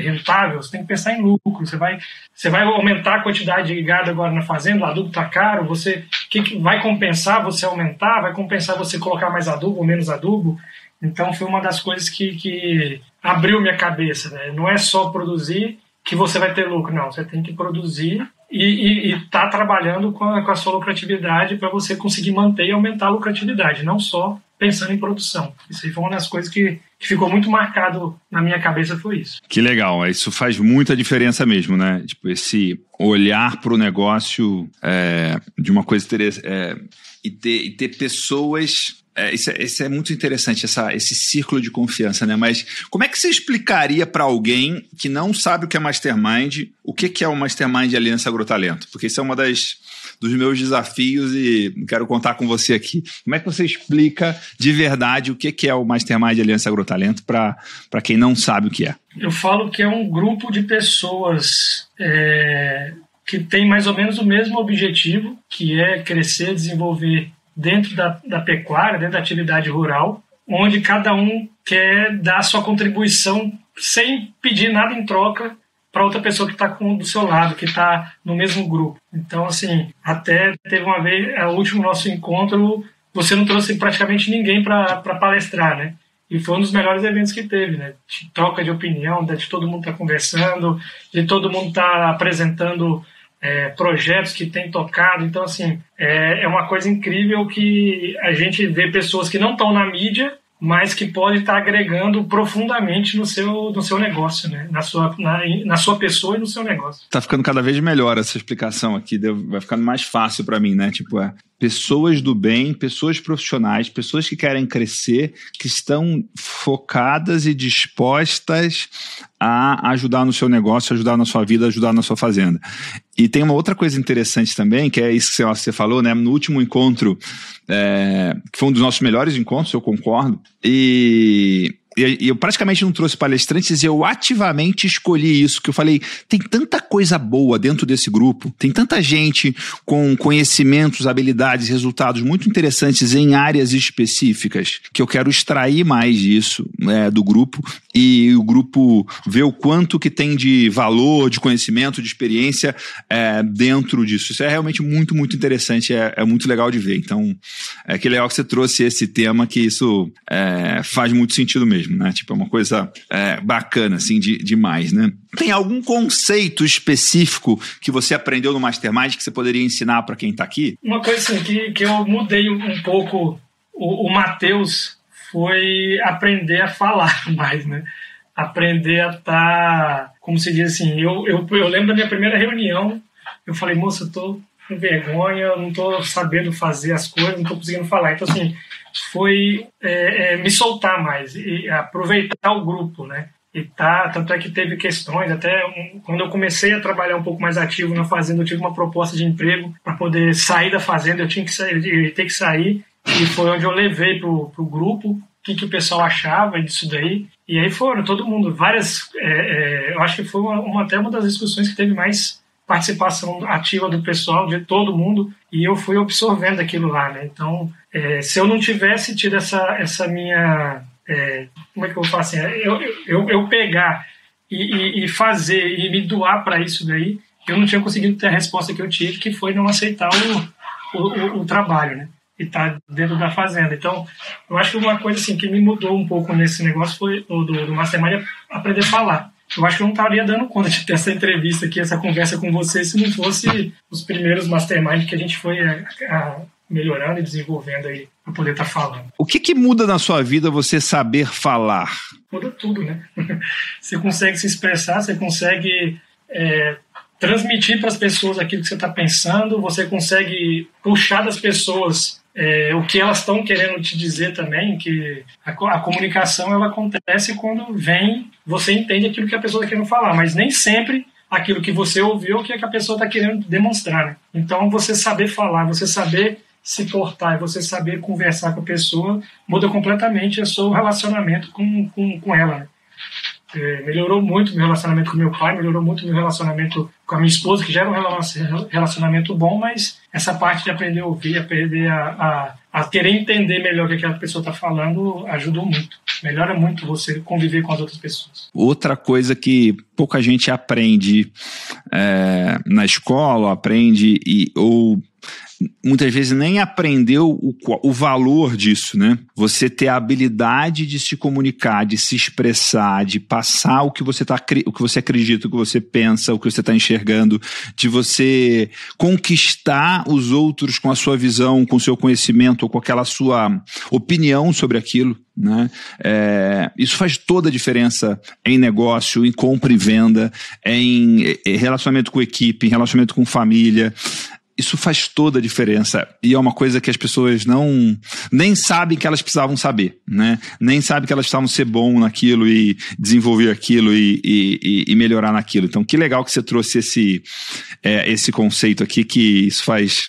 rentável, você tem que pensar em lucro. Você vai, você vai aumentar a quantidade de gado agora na fazenda, o adubo está caro, você que, que vai compensar você aumentar, vai compensar você colocar mais adubo ou menos adubo. Então foi uma das coisas que, que abriu minha cabeça. Né? Não é só produzir que você vai ter lucro, não. Você tem que produzir e estar tá trabalhando com a, com a sua lucratividade para você conseguir manter e aumentar a lucratividade, não só pensando em produção. Isso aí foi uma das coisas que, que ficou muito marcado na minha cabeça, foi isso. Que legal, isso faz muita diferença mesmo, né? Tipo, esse olhar para o negócio é, de uma coisa é, e, ter, e ter pessoas é, isso, é, isso, é, muito interessante, essa, esse círculo de confiança, né? Mas como é que você explicaria para alguém que não sabe o que é Mastermind, o que, que é o Mastermind Aliança Agrotalento? Porque isso é uma das dos meus desafios e quero contar com você aqui. Como é que você explica de verdade o que é o Mastermind Aliança Agrotalento para quem não sabe o que é? Eu falo que é um grupo de pessoas é, que tem mais ou menos o mesmo objetivo, que é crescer, desenvolver dentro da, da pecuária, dentro da atividade rural, onde cada um quer dar sua contribuição sem pedir nada em troca para outra pessoa que está do seu lado, que está no mesmo grupo. Então, assim, até teve uma vez, é, o último nosso encontro, você não trouxe praticamente ninguém para palestrar, né? E foi um dos melhores eventos que teve, né? De troca de opinião, de todo mundo estar tá conversando, de todo mundo estar tá apresentando é, projetos que tem tocado. Então, assim, é, é uma coisa incrível que a gente vê pessoas que não estão na mídia, mas que pode estar agregando profundamente no seu, no seu negócio, né? na, sua, na, na sua pessoa e no seu negócio. Tá ficando cada vez melhor essa explicação aqui, vai ficando mais fácil para mim, né? Tipo, é pessoas do bem, pessoas profissionais, pessoas que querem crescer, que estão focadas e dispostas a ajudar no seu negócio, ajudar na sua vida, ajudar na sua fazenda. E tem uma outra coisa interessante também, que é isso que você falou, né? No último encontro, é, que foi um dos nossos melhores encontros, eu concordo, e e eu praticamente não trouxe palestrantes, eu ativamente escolhi isso, que eu falei, tem tanta coisa boa dentro desse grupo, tem tanta gente com conhecimentos, habilidades, resultados muito interessantes em áreas específicas, que eu quero extrair mais disso é, do grupo e o grupo ver o quanto que tem de valor, de conhecimento, de experiência é, dentro disso. Isso é realmente muito, muito interessante, é, é, muito legal de ver. Então, é que legal que você trouxe esse tema, que isso é, faz muito sentido mesmo mesmo, né? Tipo, é uma coisa é, bacana, assim, de, demais, né? Tem algum conceito específico que você aprendeu no Mastermind que você poderia ensinar para quem está aqui? Uma coisa assim, que, que eu mudei um pouco o, o Matheus foi aprender a falar mais, né? Aprender a estar, tá, como se diz assim, eu, eu, eu lembro da minha primeira reunião, eu falei, moça, eu tô com vergonha, eu não tô sabendo fazer as coisas, não tô conseguindo falar. Então, assim, foi é, é, me soltar mais e aproveitar o grupo, né? E tá, tanto é que teve questões, até um, quando eu comecei a trabalhar um pouco mais ativo na fazenda, eu tive uma proposta de emprego para poder sair da fazenda, eu tinha que sair, eu ia ter que sair, e foi onde eu levei pro, pro grupo o que, que o pessoal achava disso daí. E aí foram todo mundo, várias. É, é, eu acho que foi uma, uma, até uma das discussões que teve mais participação ativa do pessoal, de todo mundo, e eu fui absorvendo aquilo lá, né? Então, é, se eu não tivesse tido essa, essa minha. É, como é que eu faço assim? Eu, eu, eu pegar e, e, e fazer e me doar para isso daí, eu não tinha conseguido ter a resposta que eu tive, que foi não aceitar o, o, o trabalho, né? E tá dentro da fazenda. Então, eu acho que uma coisa assim que me mudou um pouco nesse negócio foi do, do Mastermind aprender a falar eu acho que eu não estaria dando conta de ter essa entrevista aqui, essa conversa com você, se não fosse os primeiros mastermind que a gente foi a, a, melhorando e desenvolvendo aí para poder estar tá falando. O que, que muda na sua vida você saber falar? Muda tudo, né? você consegue se expressar, você consegue é, transmitir para as pessoas aquilo que você está pensando, você consegue puxar das pessoas é, o que elas estão querendo te dizer também, que a, a, comunicação ela acontece quando vem, você entende aquilo que a pessoa está querendo falar, mas nem sempre aquilo que você ouviu é o que a pessoa está querendo demonstrar. Né? Então, você saber falar, você saber se portar, você saber conversar com a pessoa, muda completamente o seu relacionamento com, com, com ela. Né? É, melhorou muito meu relacionamento com meu pai, melhorou muito meu relacionamento com a minha esposa, que já era um relacionamento bom, mas essa parte de aprender a ouvir, aprender a, a, a querer entender melhor o que aquela pessoa está falando, ajudou muito. Melhora muito você conviver com as outras pessoas. Outra coisa que pouca gente aprende é, na escola, aprende e, ou muitas vezes nem aprendeu o, o valor disso, né? Você ter a habilidade de se comunicar, de se expressar, de passar o que você tá, o que você acredita, o que você pensa, o que você está enxergando, de você conquistar os outros com a sua visão, com o seu conhecimento, ou com aquela sua opinião sobre aquilo. Né? É, isso faz toda a diferença em negócio, em compra e venda, em relacionamento com equipe, em relacionamento com família isso faz toda a diferença e é uma coisa que as pessoas não nem sabem que elas precisavam saber, né? Nem sabem que elas precisavam ser bom naquilo e desenvolver aquilo e, e, e melhorar naquilo. Então, que legal que você trouxe esse é, esse conceito aqui que isso faz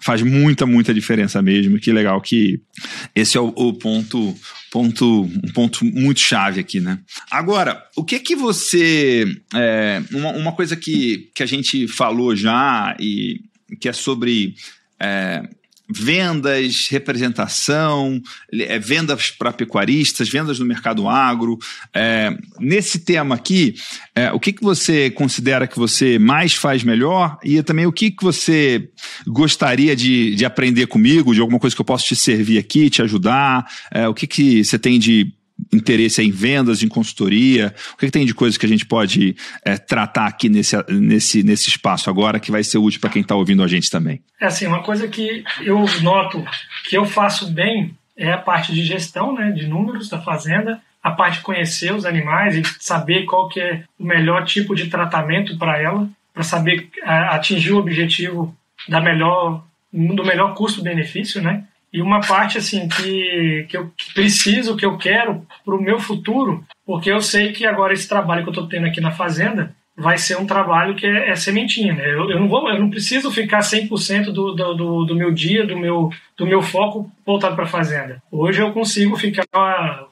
faz muita muita diferença mesmo. Que legal que esse é o, o ponto ponto um ponto muito chave aqui, né? Agora, o que que você é, uma, uma coisa que, que a gente falou já e que é sobre é, vendas, representação, é, vendas para pecuaristas, vendas no mercado agro. É, nesse tema aqui, é, o que, que você considera que você mais faz melhor e também o que, que você gostaria de, de aprender comigo, de alguma coisa que eu possa te servir aqui, te ajudar? É, o que, que você tem de interesse em vendas, em consultoria? O que, que tem de coisas que a gente pode é, tratar aqui nesse, nesse, nesse espaço agora que vai ser útil para quem está ouvindo a gente também? É assim, uma coisa que eu noto que eu faço bem é a parte de gestão, né, de números da fazenda, a parte de conhecer os animais e saber qual que é o melhor tipo de tratamento para ela, para saber atingir o objetivo da melhor do melhor custo-benefício, né? E uma parte assim que, que eu preciso, que eu quero para o meu futuro, porque eu sei que agora esse trabalho que eu estou tendo aqui na fazenda vai ser um trabalho que é, é sementinha. Né? Eu, eu, não vou, eu não preciso ficar 100% do, do, do, do meu dia, do meu, do meu foco voltado para a fazenda. Hoje eu consigo ficar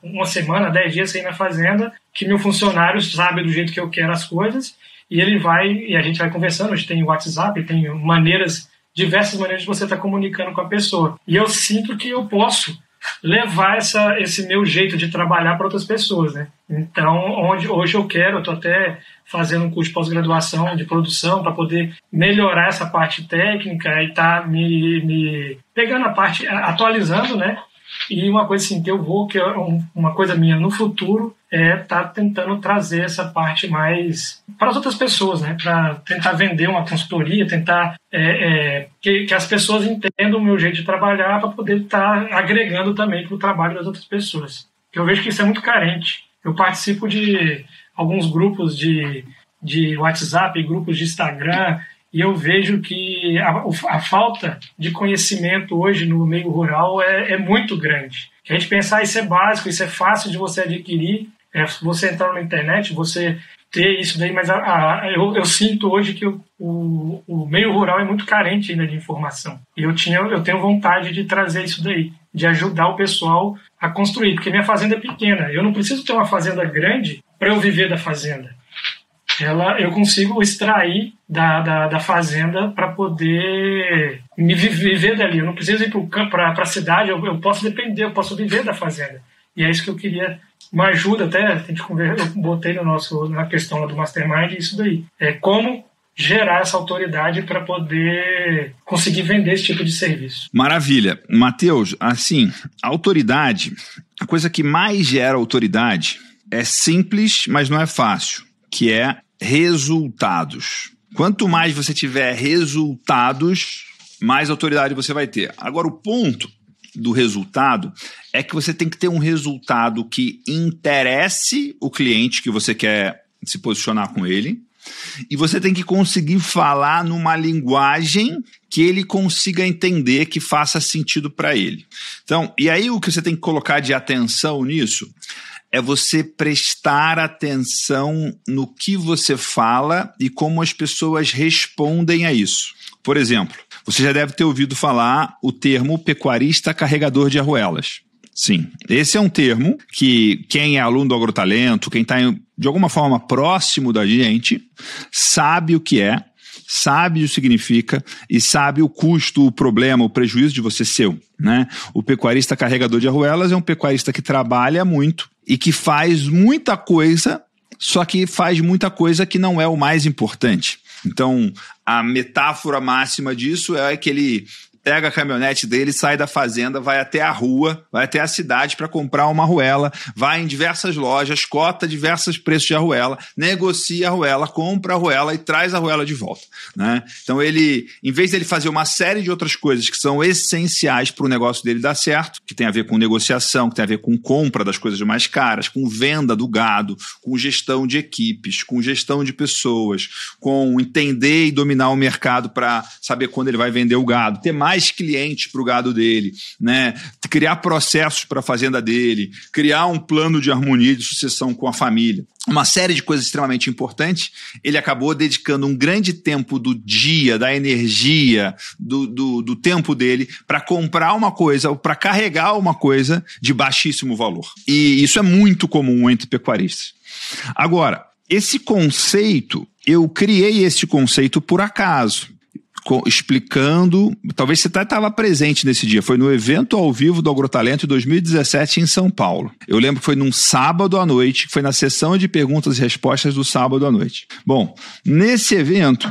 uma semana, dez dias sem na fazenda, que meu funcionário sabe do jeito que eu quero as coisas e ele vai e a gente vai conversando. A gente tem WhatsApp, tem maneiras diversas maneiras de você estar tá comunicando com a pessoa. E eu sinto que eu posso levar essa, esse meu jeito de trabalhar para outras pessoas, né? Então, onde hoje eu quero, eu estou até fazendo um curso de pós-graduação de produção para poder melhorar essa parte técnica e tá me, me pegando a parte, atualizando, né? E uma coisa assim que eu vou, que é uma coisa minha no futuro, é estar tá tentando trazer essa parte mais para as outras pessoas, né? Para tentar vender uma consultoria, tentar é, é, que, que, as pessoas entendam o meu jeito de trabalhar para poder estar tá agregando também para o trabalho das outras pessoas. Eu vejo que isso é muito carente. Eu participo de alguns grupos de, de WhatsApp, grupos de Instagram, e eu vejo que a, a, falta de conhecimento hoje no meio rural é, é muito grande. A gente pensar ah, isso é básico, isso é fácil de você adquirir, é você entrar na internet, você ter isso daí, mas a, a, eu, eu, sinto hoje que o, o, o, meio rural é muito carente ainda de informação. E eu, tinha, eu tenho vontade de trazer isso daí, de ajudar o pessoal a construir, porque minha fazenda é pequena. Eu não preciso ter uma fazenda grande para eu viver da fazenda ela eu consigo extrair da, da, da fazenda para poder me viver dali. Eu não preciso ir para a cidade, eu, eu posso depender, eu posso viver da fazenda. E é isso que eu queria uma ajuda até, a gente conversa, eu botei no nosso, na questão do Mastermind isso daí. É como gerar essa autoridade para poder conseguir vender esse tipo de serviço. Maravilha. Matheus, assim, autoridade, a coisa que mais gera autoridade é simples, mas não é fácil que é resultados. Quanto mais você tiver resultados, mais autoridade você vai ter. Agora, o ponto do resultado é que você tem que ter um resultado que interesse o cliente que você quer se posicionar com ele. E você tem que conseguir falar numa linguagem que ele consiga entender, que faça sentido para ele. Então, e aí o que você tem que colocar de atenção nisso é você prestar atenção no que você fala e como as pessoas respondem a isso. Por exemplo, você já deve ter ouvido falar o termo pecuarista carregador de arruelas. Sim, esse é um termo que quem é aluno do agrotalento, quem está de alguma forma próximo da gente, sabe o que é, sabe o que significa e sabe o custo, o problema, o prejuízo de você ser. Né? O pecuarista carregador de arruelas é um pecuarista que trabalha muito e que faz muita coisa, só que faz muita coisa que não é o mais importante. Então, a metáfora máxima disso é que ele pega a caminhonete dele, sai da fazenda, vai até a rua, vai até a cidade para comprar uma arruela, vai em diversas lojas, cota diversos preços de arruela, negocia a arruela, compra a arruela e traz a arruela de volta. Né? Então ele, em vez dele fazer uma série de outras coisas que são essenciais para o negócio dele dar certo, que tem a ver com negociação, que tem a ver com compra das coisas mais caras, com venda do gado, com gestão de equipes, com gestão de pessoas, com entender e dominar o mercado para saber quando ele vai vender o gado, ter mais mais clientes para o gado dele, né? criar processos para a fazenda dele, criar um plano de harmonia e de sucessão com a família. Uma série de coisas extremamente importantes. Ele acabou dedicando um grande tempo do dia, da energia, do, do, do tempo dele para comprar uma coisa, para carregar uma coisa de baixíssimo valor. E isso é muito comum entre pecuaristas. Agora, esse conceito, eu criei esse conceito por acaso explicando. Talvez você estava presente nesse dia. Foi no evento ao vivo do Agrotalento em 2017 em São Paulo. Eu lembro que foi num sábado à noite, foi na sessão de perguntas e respostas do sábado à noite. Bom, nesse evento.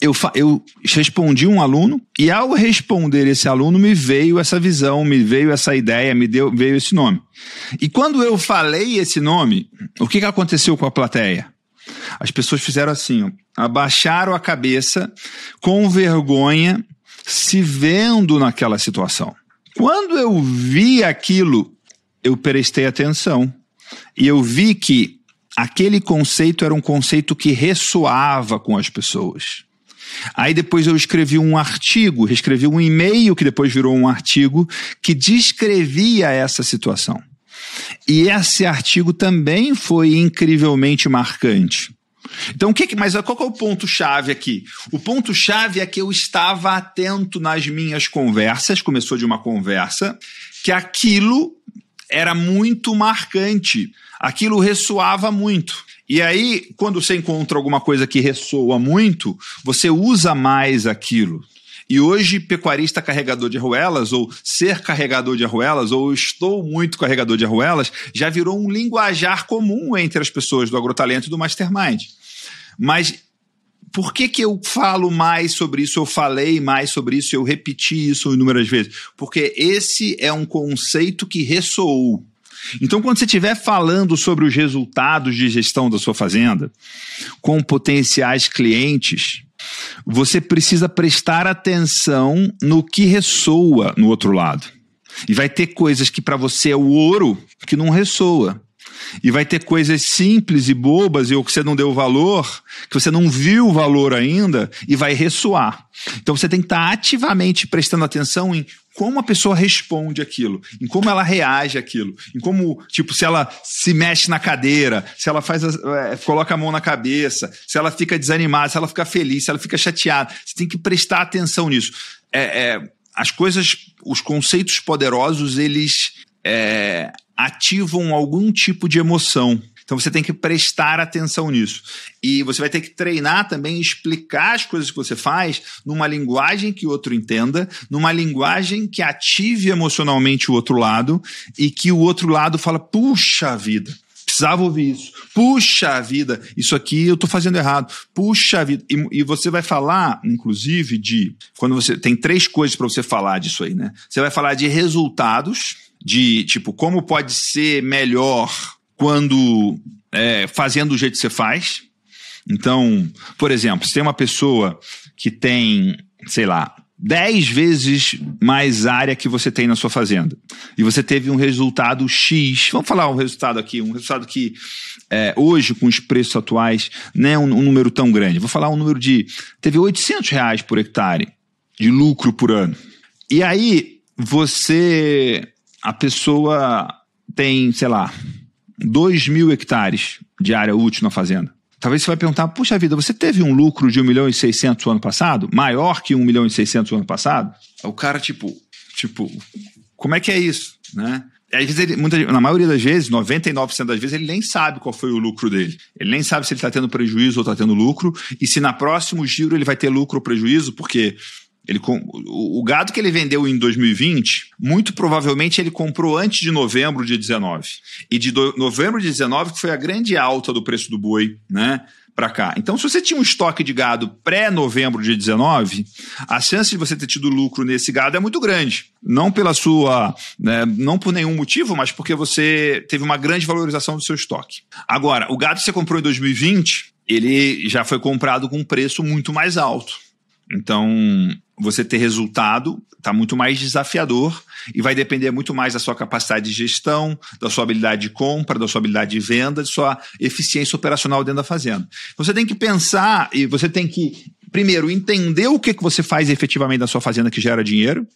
Eu, eu respondi um aluno e ao responder esse aluno me veio essa visão, me veio essa ideia, me deu, veio esse nome. E quando eu falei esse nome, o que, que aconteceu com a plateia? As pessoas fizeram assim, ó, abaixaram a cabeça com vergonha, se vendo naquela situação. Quando eu vi aquilo, eu prestei atenção e eu vi que aquele conceito era um conceito que ressoava com as pessoas. Aí depois eu escrevi um artigo, escrevi um e-mail que depois virou um artigo que descrevia essa situação. E esse artigo também foi incrivelmente marcante. Então, o que, mas qual que é o ponto-chave aqui? O ponto-chave é que eu estava atento nas minhas conversas, começou de uma conversa, que aquilo era muito marcante, aquilo ressoava muito. E aí, quando você encontra alguma coisa que ressoa muito, você usa mais aquilo. E hoje, pecuarista carregador de arruelas, ou ser carregador de arruelas, ou estou muito carregador de arruelas, já virou um linguajar comum entre as pessoas do agrotalento e do mastermind. Mas por que, que eu falo mais sobre isso, eu falei mais sobre isso, eu repeti isso inúmeras vezes? Porque esse é um conceito que ressoou. Então, quando você estiver falando sobre os resultados de gestão da sua fazenda com potenciais clientes, você precisa prestar atenção no que ressoa no outro lado. E vai ter coisas que para você é o ouro que não ressoa. E vai ter coisas simples e bobas e ou que você não deu valor, que você não viu o valor ainda e vai ressoar. Então você tem que estar ativamente prestando atenção em como a pessoa responde aquilo, em como ela reage aquilo, em como, tipo, se ela se mexe na cadeira, se ela faz, é, coloca a mão na cabeça, se ela fica desanimada, se ela fica feliz, se ela fica chateada. Você tem que prestar atenção nisso. É, é, as coisas, os conceitos poderosos, eles é, ativam algum tipo de emoção. Então você tem que prestar atenção nisso. E você vai ter que treinar também, explicar as coisas que você faz numa linguagem que o outro entenda, numa linguagem que ative emocionalmente o outro lado e que o outro lado fala: puxa vida. Precisava ouvir isso. Puxa vida, isso aqui eu estou fazendo errado. Puxa vida. E, e, você vai falar, inclusive, de. Quando você. Tem três coisas para você falar disso aí, né? Você vai falar de resultados, de tipo, como pode ser melhor quando é, fazendo do jeito que você faz. Então, por exemplo, se tem uma pessoa que tem, sei lá, 10 vezes mais área que você tem na sua fazenda. E você teve um resultado X. Vamos falar um resultado aqui, um resultado que é, hoje, com os preços atuais, não é um, um, número tão grande. Vou falar um número de. Teve 800 reais por hectare de lucro por ano. E aí, você. A pessoa tem, sei lá, 2 mil hectares de área útil na fazenda. Talvez você vai perguntar, puxa vida, você teve um lucro de 1 milhão e 600 no ano passado? Maior que 1 milhão e 600 no ano passado? O cara, tipo, tipo, como é que é isso? Né? Às vezes ele, muita, na maioria das vezes, 99% das vezes, ele nem sabe qual foi o lucro dele. Ele nem sabe se ele está tendo prejuízo ou está tendo lucro, e se na próximo giro ele vai ter lucro ou prejuízo, porque ele, o gado que ele vendeu em 2020, muito provavelmente ele comprou antes de novembro de 19. E de do, novembro de 19 que foi a grande alta do preço do boi, né? Para cá. Então, se você tinha um estoque de gado pré-novembro de 19, a chance de você ter tido lucro nesse gado é muito grande. Não pela sua. Né, não por nenhum motivo, mas porque você teve uma grande valorização do seu estoque. Agora, o gado que você comprou em 2020, ele já foi comprado com um preço muito mais alto. Então, você ter resultado está muito mais desafiador e vai depender muito mais da sua capacidade de gestão, da sua habilidade de compra, da sua habilidade de venda, de sua eficiência operacional dentro da fazenda. Você tem que pensar e você tem que primeiro, entender o que, que você faz efetivamente na sua fazenda que gera dinheiro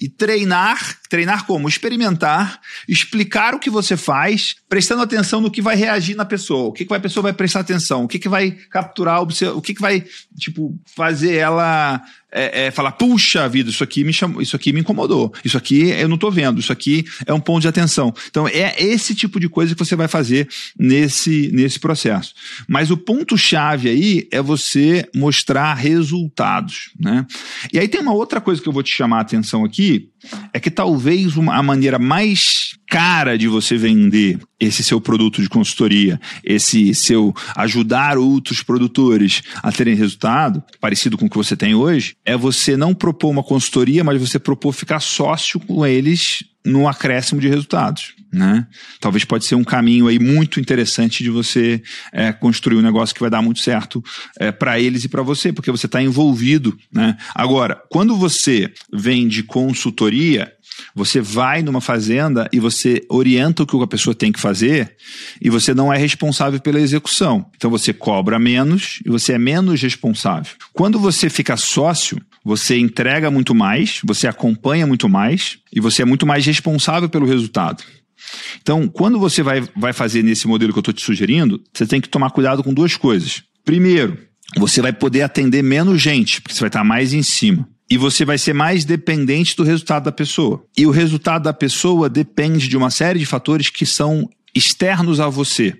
e treinar, treinar como? Experimentar, explicar o que você faz, prestando atenção no que vai reagir na pessoa, o que, que a pessoa vai prestar atenção, o que, que vai capturar, o que, que vai, tipo, fazer ela é, é, falar, puxa vida, isso aqui me chamou, isso aqui me incomodou, isso aqui eu não estou vendo, isso aqui é um ponto de atenção. Então, é esse tipo de coisa que você vai fazer nesse, nesse processo. Mas o ponto-chave aí é você mostrar resultados. Né? E aí tem uma outra coisa que eu vou te chamar a atenção aqui, é que talvez uma, a maneira mais cara de você vender esse seu produto de consultoria, esse seu ajudar outros produtores a terem resultado parecido com o que você tem hoje, é você não propor uma consultoria, mas você propor ficar sócio com eles no acréscimo de resultados. Né? Talvez pode ser um caminho aí muito interessante de você é, construir um negócio que vai dar muito certo é, para eles e para você, porque você está envolvido. Né? Agora, quando você vende consultoria, você vai numa fazenda e você orienta o que a pessoa tem que fazer e você não é responsável pela execução. Então você cobra menos e você é menos responsável. Quando você fica sócio, você entrega muito mais, você acompanha muito mais e você é muito mais responsável pelo resultado. Então, quando você vai, vai fazer nesse modelo que eu estou te sugerindo, você tem que tomar cuidado com duas coisas. Primeiro, você vai poder atender menos gente, porque você vai estar mais em cima e você vai ser mais dependente do resultado da pessoa. E o resultado da pessoa depende de uma série de fatores que são externos a você.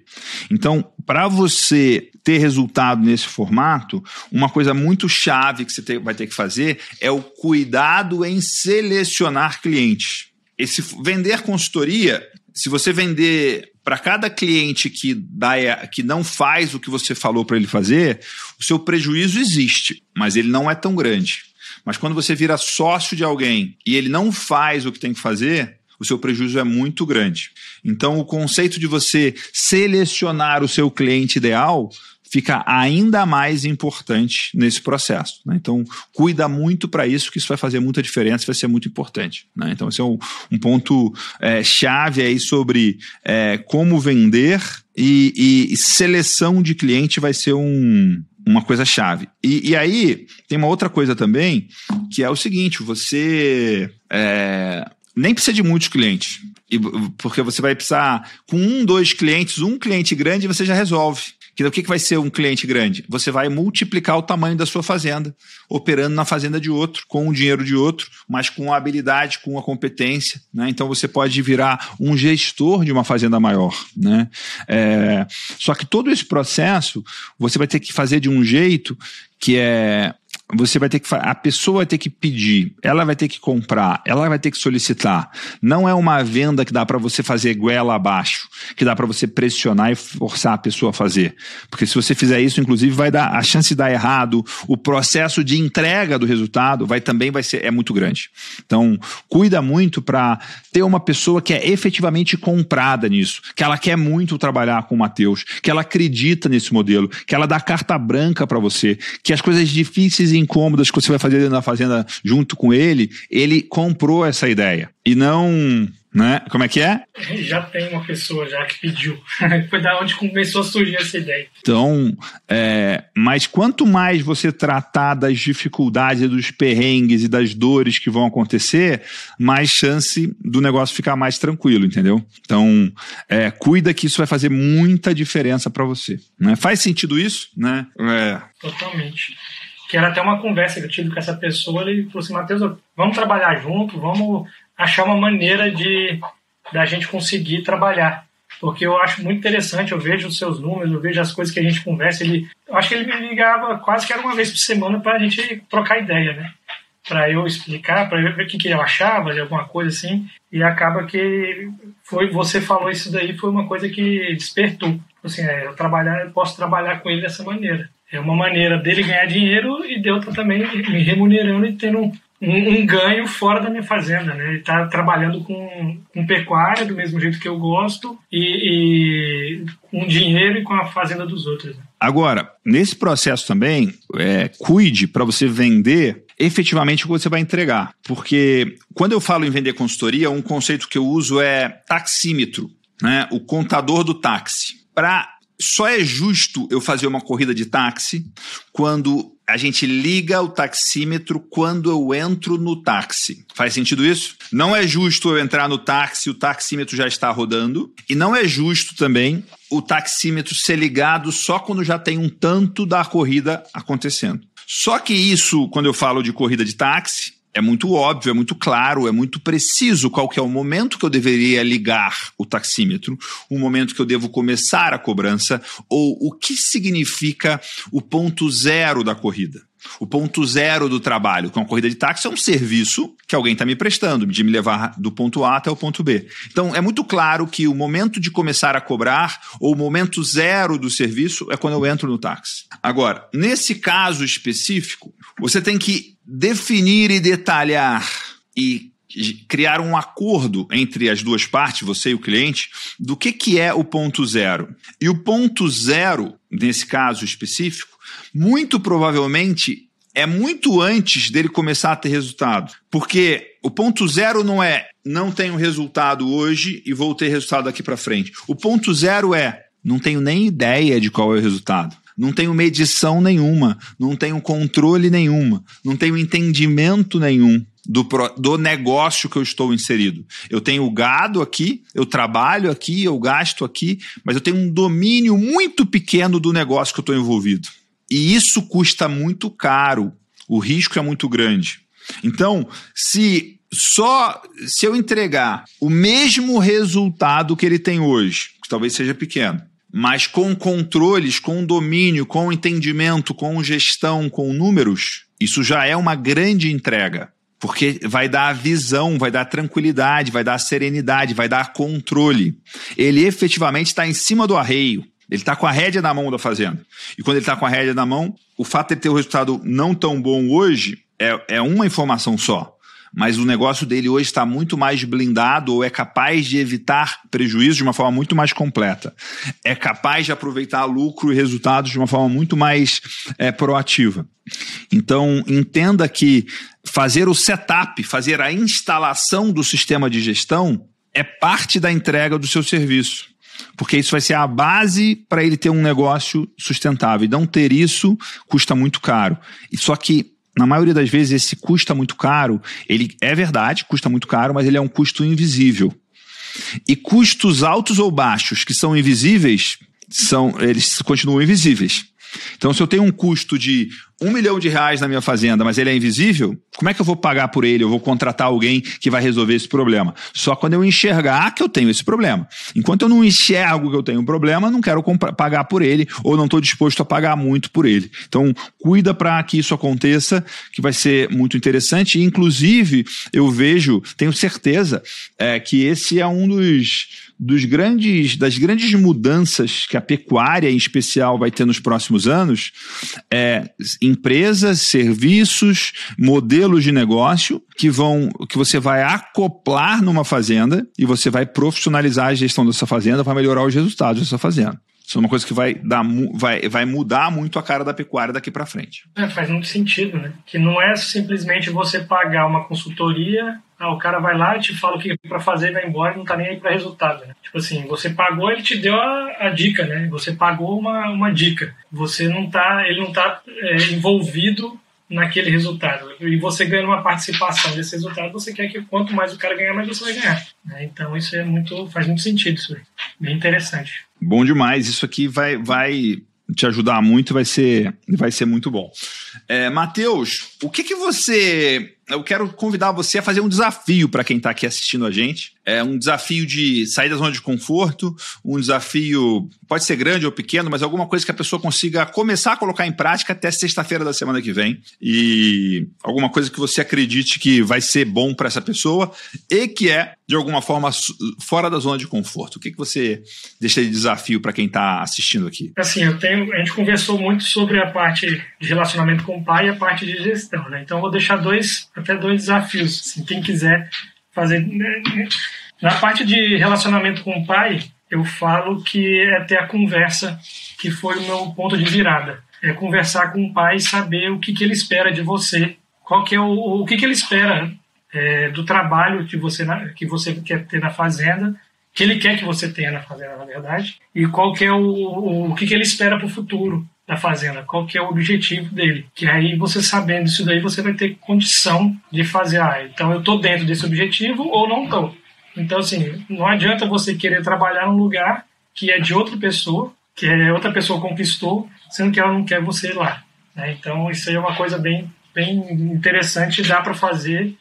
Então, para você ter resultado nesse formato, uma coisa muito chave que você vai ter que fazer é o cuidado em selecionar clientes. Esse vender consultoria, se você vender para cada cliente que, dá, que não faz o que você falou para ele fazer, o seu prejuízo existe, mas ele não é tão grande. Mas quando você vira sócio de alguém e ele não faz o que tem que fazer, o seu prejuízo é muito grande. Então, o conceito de você selecionar o seu cliente ideal fica ainda mais importante nesse processo. Né? Então, cuida muito para isso, que isso vai fazer muita diferença, vai ser muito importante. Né? Então, esse é um, um ponto é, chave aí sobre é, como vender e, e, seleção de cliente vai ser um, uma coisa chave. E, e, aí, tem uma outra coisa também, que é o seguinte: você é, nem precisa de muitos clientes. E, porque você vai precisar, com um, dois clientes, um cliente grande, você já resolve. Que, o que, vai ser um cliente grande? Você vai multiplicar o tamanho da sua fazenda, operando na fazenda de outro, com o dinheiro de outro, mas com a habilidade, com a competência. Né? Então você pode virar um gestor de uma fazenda maior. Né? É, só que todo esse processo você vai ter que fazer de um jeito que é você vai ter que a pessoa vai ter que pedir, ela vai ter que comprar, ela vai ter que solicitar. Não é uma venda que dá para você fazer goela abaixo, que dá para você pressionar e forçar a pessoa a fazer. Porque se você fizer isso, inclusive vai dar a chance de dar errado, o processo de entrega do resultado vai também vai ser é muito grande. Então, cuida muito para ter uma pessoa que é efetivamente comprada nisso, que ela quer muito trabalhar com o Mateus, que ela acredita nesse modelo, que ela dá carta branca para você, que as coisas difíceis e incômodas que você vai fazer na fazenda junto com ele, ele comprou essa ideia. E não né? Como é que é? Já tem uma pessoa já que pediu. Foi da onde começou a surgir essa ideia. Então, é, mas quanto mais você tratar das dificuldades, dos perrengues e das dores que vão acontecer, mais chance do negócio ficar mais tranquilo, entendeu? Então, é, cuida que isso vai fazer muita diferença para você. Né? Faz sentido isso, né? É. Totalmente que era até uma conversa que eu tive com essa pessoa, ele falou assim, Matheus, vamos trabalhar junto, vamos achar uma maneira de da gente conseguir trabalhar. Porque eu acho muito interessante, eu vejo os seus números, eu vejo as coisas que a gente conversa. Ele, eu acho que ele me ligava quase que era uma vez por semana para a gente trocar ideia, né? Para eu explicar, para ver o que, que eu achava de alguma coisa assim. E acaba que foi você falou isso daí, foi uma coisa que despertou. Assim, é, eu trabalhar, eu posso trabalhar com ele dessa maneira. É uma maneira dele ganhar dinheiro e de outra também me remunerando e tendo um, um, um, ganho fora da minha fazenda, né? Ele está trabalhando com, com pecuária do mesmo jeito que eu gosto e, e com dinheiro e com a fazenda dos outros. Né? Agora, nesse processo também, é, cuide para você vender efetivamente o que você vai entregar. Porque quando eu falo em vender consultoria, um conceito que eu uso é taxímetro, né? o contador do táxi. Para só é justo eu fazer uma corrida de táxi quando a gente liga o taxímetro quando eu entro no táxi. Faz sentido isso? Não é justo eu entrar no táxi o taxímetro já está rodando. E não é justo também o taxímetro ser ligado só quando já tem um tanto da corrida acontecendo. Só que isso, quando eu falo de corrida de táxi, é muito óbvio, é muito claro, é muito preciso qual que é o momento que eu deveria ligar o taxímetro, o momento que eu devo começar a cobrança, ou o que significa o ponto zero da corrida. O ponto zero do trabalho, é uma corrida de táxi, é um serviço que alguém está me prestando, de me levar do ponto A até o ponto B. Então, é muito claro que o momento de começar a cobrar, ou o momento zero do serviço, é quando eu entro no táxi. Agora, nesse caso específico, você tem que definir e detalhar e criar um acordo entre as duas partes, você e o cliente, do que, que é o ponto zero. E o ponto zero, nesse caso específico, muito provavelmente é muito antes dele começar a ter resultado. Porque o ponto zero não é não tenho resultado hoje e vou ter resultado daqui para frente. O ponto zero é não tenho nem ideia de qual é o resultado não tenho medição nenhuma, não tenho controle nenhuma, não tenho entendimento nenhum do, do negócio que eu estou inserido. Eu tenho gado aqui, eu trabalho aqui, eu gasto aqui, mas eu tenho um domínio muito pequeno do negócio que eu estou envolvido. E isso custa muito caro, o risco é muito grande. Então, se só se eu entregar o mesmo resultado que ele tem hoje, que talvez seja pequeno, mas com controles, com domínio, com entendimento, com gestão, com números, isso já é uma grande entrega. Porque vai dar visão, vai dar tranquilidade, vai dar serenidade, vai dar controle. Ele efetivamente está em cima do arreio. Ele está com a rédea na mão da fazenda. E quando ele está com a rédea na mão, o fato de ter um resultado não tão bom hoje é, é uma informação só mas o negócio dele hoje está muito mais blindado ou é capaz de evitar prejuízos de uma forma muito mais completa. É capaz de aproveitar lucro e resultados de uma forma muito mais é, proativa. Então, entenda que fazer o setup, fazer a instalação do sistema de gestão é parte da entrega do seu serviço. Porque isso vai ser a base para ele ter um negócio sustentável. E não ter isso custa muito caro. E só que na maioria das vezes esse custa muito caro, ele é verdade, custa muito caro, mas ele é um custo invisível. E custos altos ou baixos que são invisíveis, são eles continuam invisíveis. Então, se eu tenho um custo de um milhão de reais na minha fazenda, mas ele é invisível, como é que eu vou pagar por ele? Eu vou contratar alguém que vai resolver esse problema. Só quando eu enxergar que eu tenho esse problema. Enquanto eu não enxergo que eu tenho um problema, não quero pagar por ele ou não estou disposto a pagar muito por ele. Então, cuida para que isso aconteça, que vai ser muito interessante. Inclusive, eu vejo, tenho certeza, é, que esse é um dos dos grandes, das grandes mudanças que a pecuária, em especial, vai ter nos próximos anos, é empresas, serviços, modelos de negócio que vão, que você vai acoplar numa fazenda e você vai profissionalizar a gestão dessa fazenda, vai melhorar os resultados dessa fazenda. Isso é uma coisa que vai, dar, vai, vai mudar muito a cara da pecuária daqui para frente. É, faz muito sentido, né? Que não é simplesmente você pagar uma consultoria ah, o cara vai lá te fala o que é para fazer vai embora e não tá nem aí para resultado. Né? Tipo assim, você pagou, ele te deu a, a, dica, né? Você pagou uma, uma dica. Você não tá, ele não tá é, envolvido naquele resultado. E você ganha uma participação desse resultado, você quer que quanto mais o cara ganhar, mais você vai ganhar. Né? Então isso é muito, faz muito sentido isso aí. Bem interessante. Bom demais. Isso aqui vai, vai te ajudar muito, vai ser, vai ser muito bom. É, Matheus, o que que você eu quero convidar você a fazer um desafio para quem está aqui assistindo a gente. É um desafio de sair da zona de conforto, um desafio, pode ser grande ou pequeno, mas alguma coisa que a pessoa consiga começar a colocar em prática até sexta-feira da semana que vem. E alguma coisa que você acredite que vai ser bom para essa pessoa e que é, de alguma forma, fora da zona de conforto. O que, que você deixa de desafio para quem está assistindo aqui? Assim, eu tenho, a gente conversou muito sobre a parte de relacionamento com o pai e a parte de gestão, né? Então, eu vou deixar dois até dois desafios. Quem quiser fazer. Né, na parte de relacionamento com o pai, eu falo que é ter a conversa que foi o meu ponto de virada. É conversar com o pai e saber o que, que ele espera de você, qual que é o, o que, que ele espera é, do trabalho que você, que você quer ter na fazenda, que ele quer que você tenha na fazenda, na verdade, e qual que é o, o, o que, que ele espera para o futuro da fazenda, qual que é o objetivo dele. Que aí você sabendo isso daí, você vai ter condição de fazer, ah, então eu estou dentro desse objetivo ou não estou. Então, assim, não adianta você querer trabalhar num lugar que é de outra pessoa, que é outra pessoa conquistou, sendo que ela não quer você lá. Né? Então, isso aí é uma coisa bem, bem interessante, dá para fazer,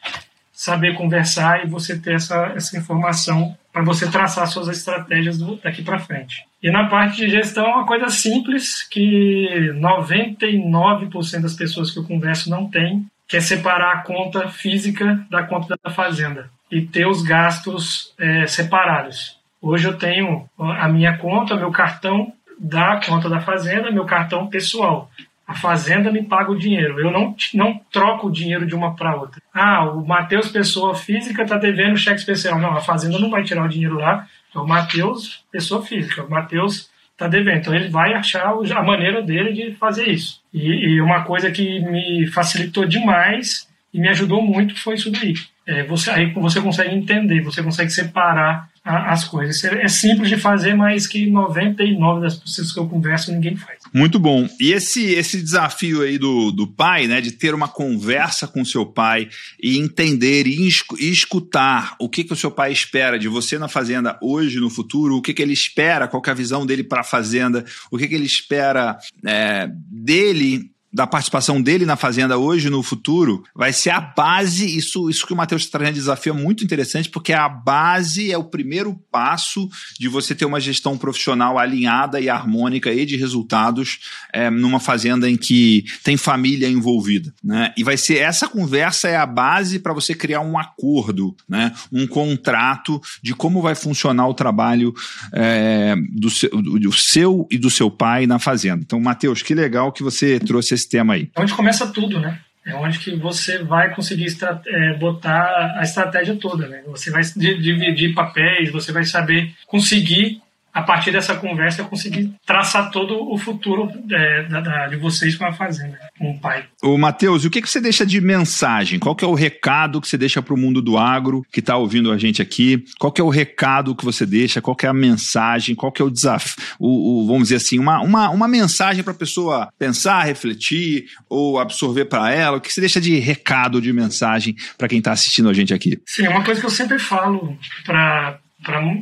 saber conversar e você ter essa, essa informação para você traçar suas estratégias daqui para frente. E na parte de gestão é uma coisa simples que 99% das pessoas que eu converso não tem, que é separar a conta física da conta da fazenda e ter os gastos é, separados. Hoje eu tenho a minha conta, meu cartão da conta da fazenda, meu cartão pessoal. A fazenda me paga o dinheiro. Eu não, não troco o dinheiro de uma para outra. Ah, o Matheus, pessoa física, está devendo cheque especial. Não, a fazenda não vai tirar o dinheiro lá. É o Matheus, pessoa física. O Matheus está devendo. Então ele vai achar a maneira dele de fazer isso. E, e, uma coisa que me facilitou demais e me ajudou muito foi isso daí. É, você, aí você consegue entender, você consegue separar a, as coisas. É, é simples de fazer, mas que 99 das pessoas que eu converso ninguém faz. Muito bom. E esse, esse desafio aí do, do pai, né, de ter uma conversa com seu pai e entender e, e escutar o que, que o seu pai espera de você na fazenda hoje, no futuro, o que, que ele espera, qual é a visão dele para a fazenda, o que, que ele espera é, dele da participação dele na Fazenda hoje no futuro vai ser a base. Isso, isso que o Matheus está trazendo de desafio é muito interessante, porque a base é o primeiro passo de você ter uma gestão profissional alinhada e harmônica e de resultados é, numa fazenda em que tem família envolvida. Né? E vai ser essa conversa é a base para você criar um acordo, né? um contrato de como vai funcionar o trabalho é, do, seu, do seu e do seu pai na fazenda. Então, Matheus, que legal que você trouxe tema aí? É onde começa tudo, né? É onde que você vai conseguir é, botar a estratégia toda, né? Você vai dividir papéis, você vai saber conseguir a partir dessa conversa, eu consegui traçar todo o futuro é, da, da, de vocês com a fazenda, com o pai. Ô, Matheus, e o que, que você deixa de mensagem? Qual que é o recado que você deixa para o mundo do agro que está ouvindo a gente aqui? Qual que é o recado que você deixa? Qual que é a mensagem? Qual que é o desafio? O, o vamos dizer assim, uma, uma, uma mensagem para a pessoa pensar, refletir ou absorver para ela? O que você deixa de recado, de mensagem para quem está assistindo a gente aqui? Sim, é uma coisa que eu sempre falo para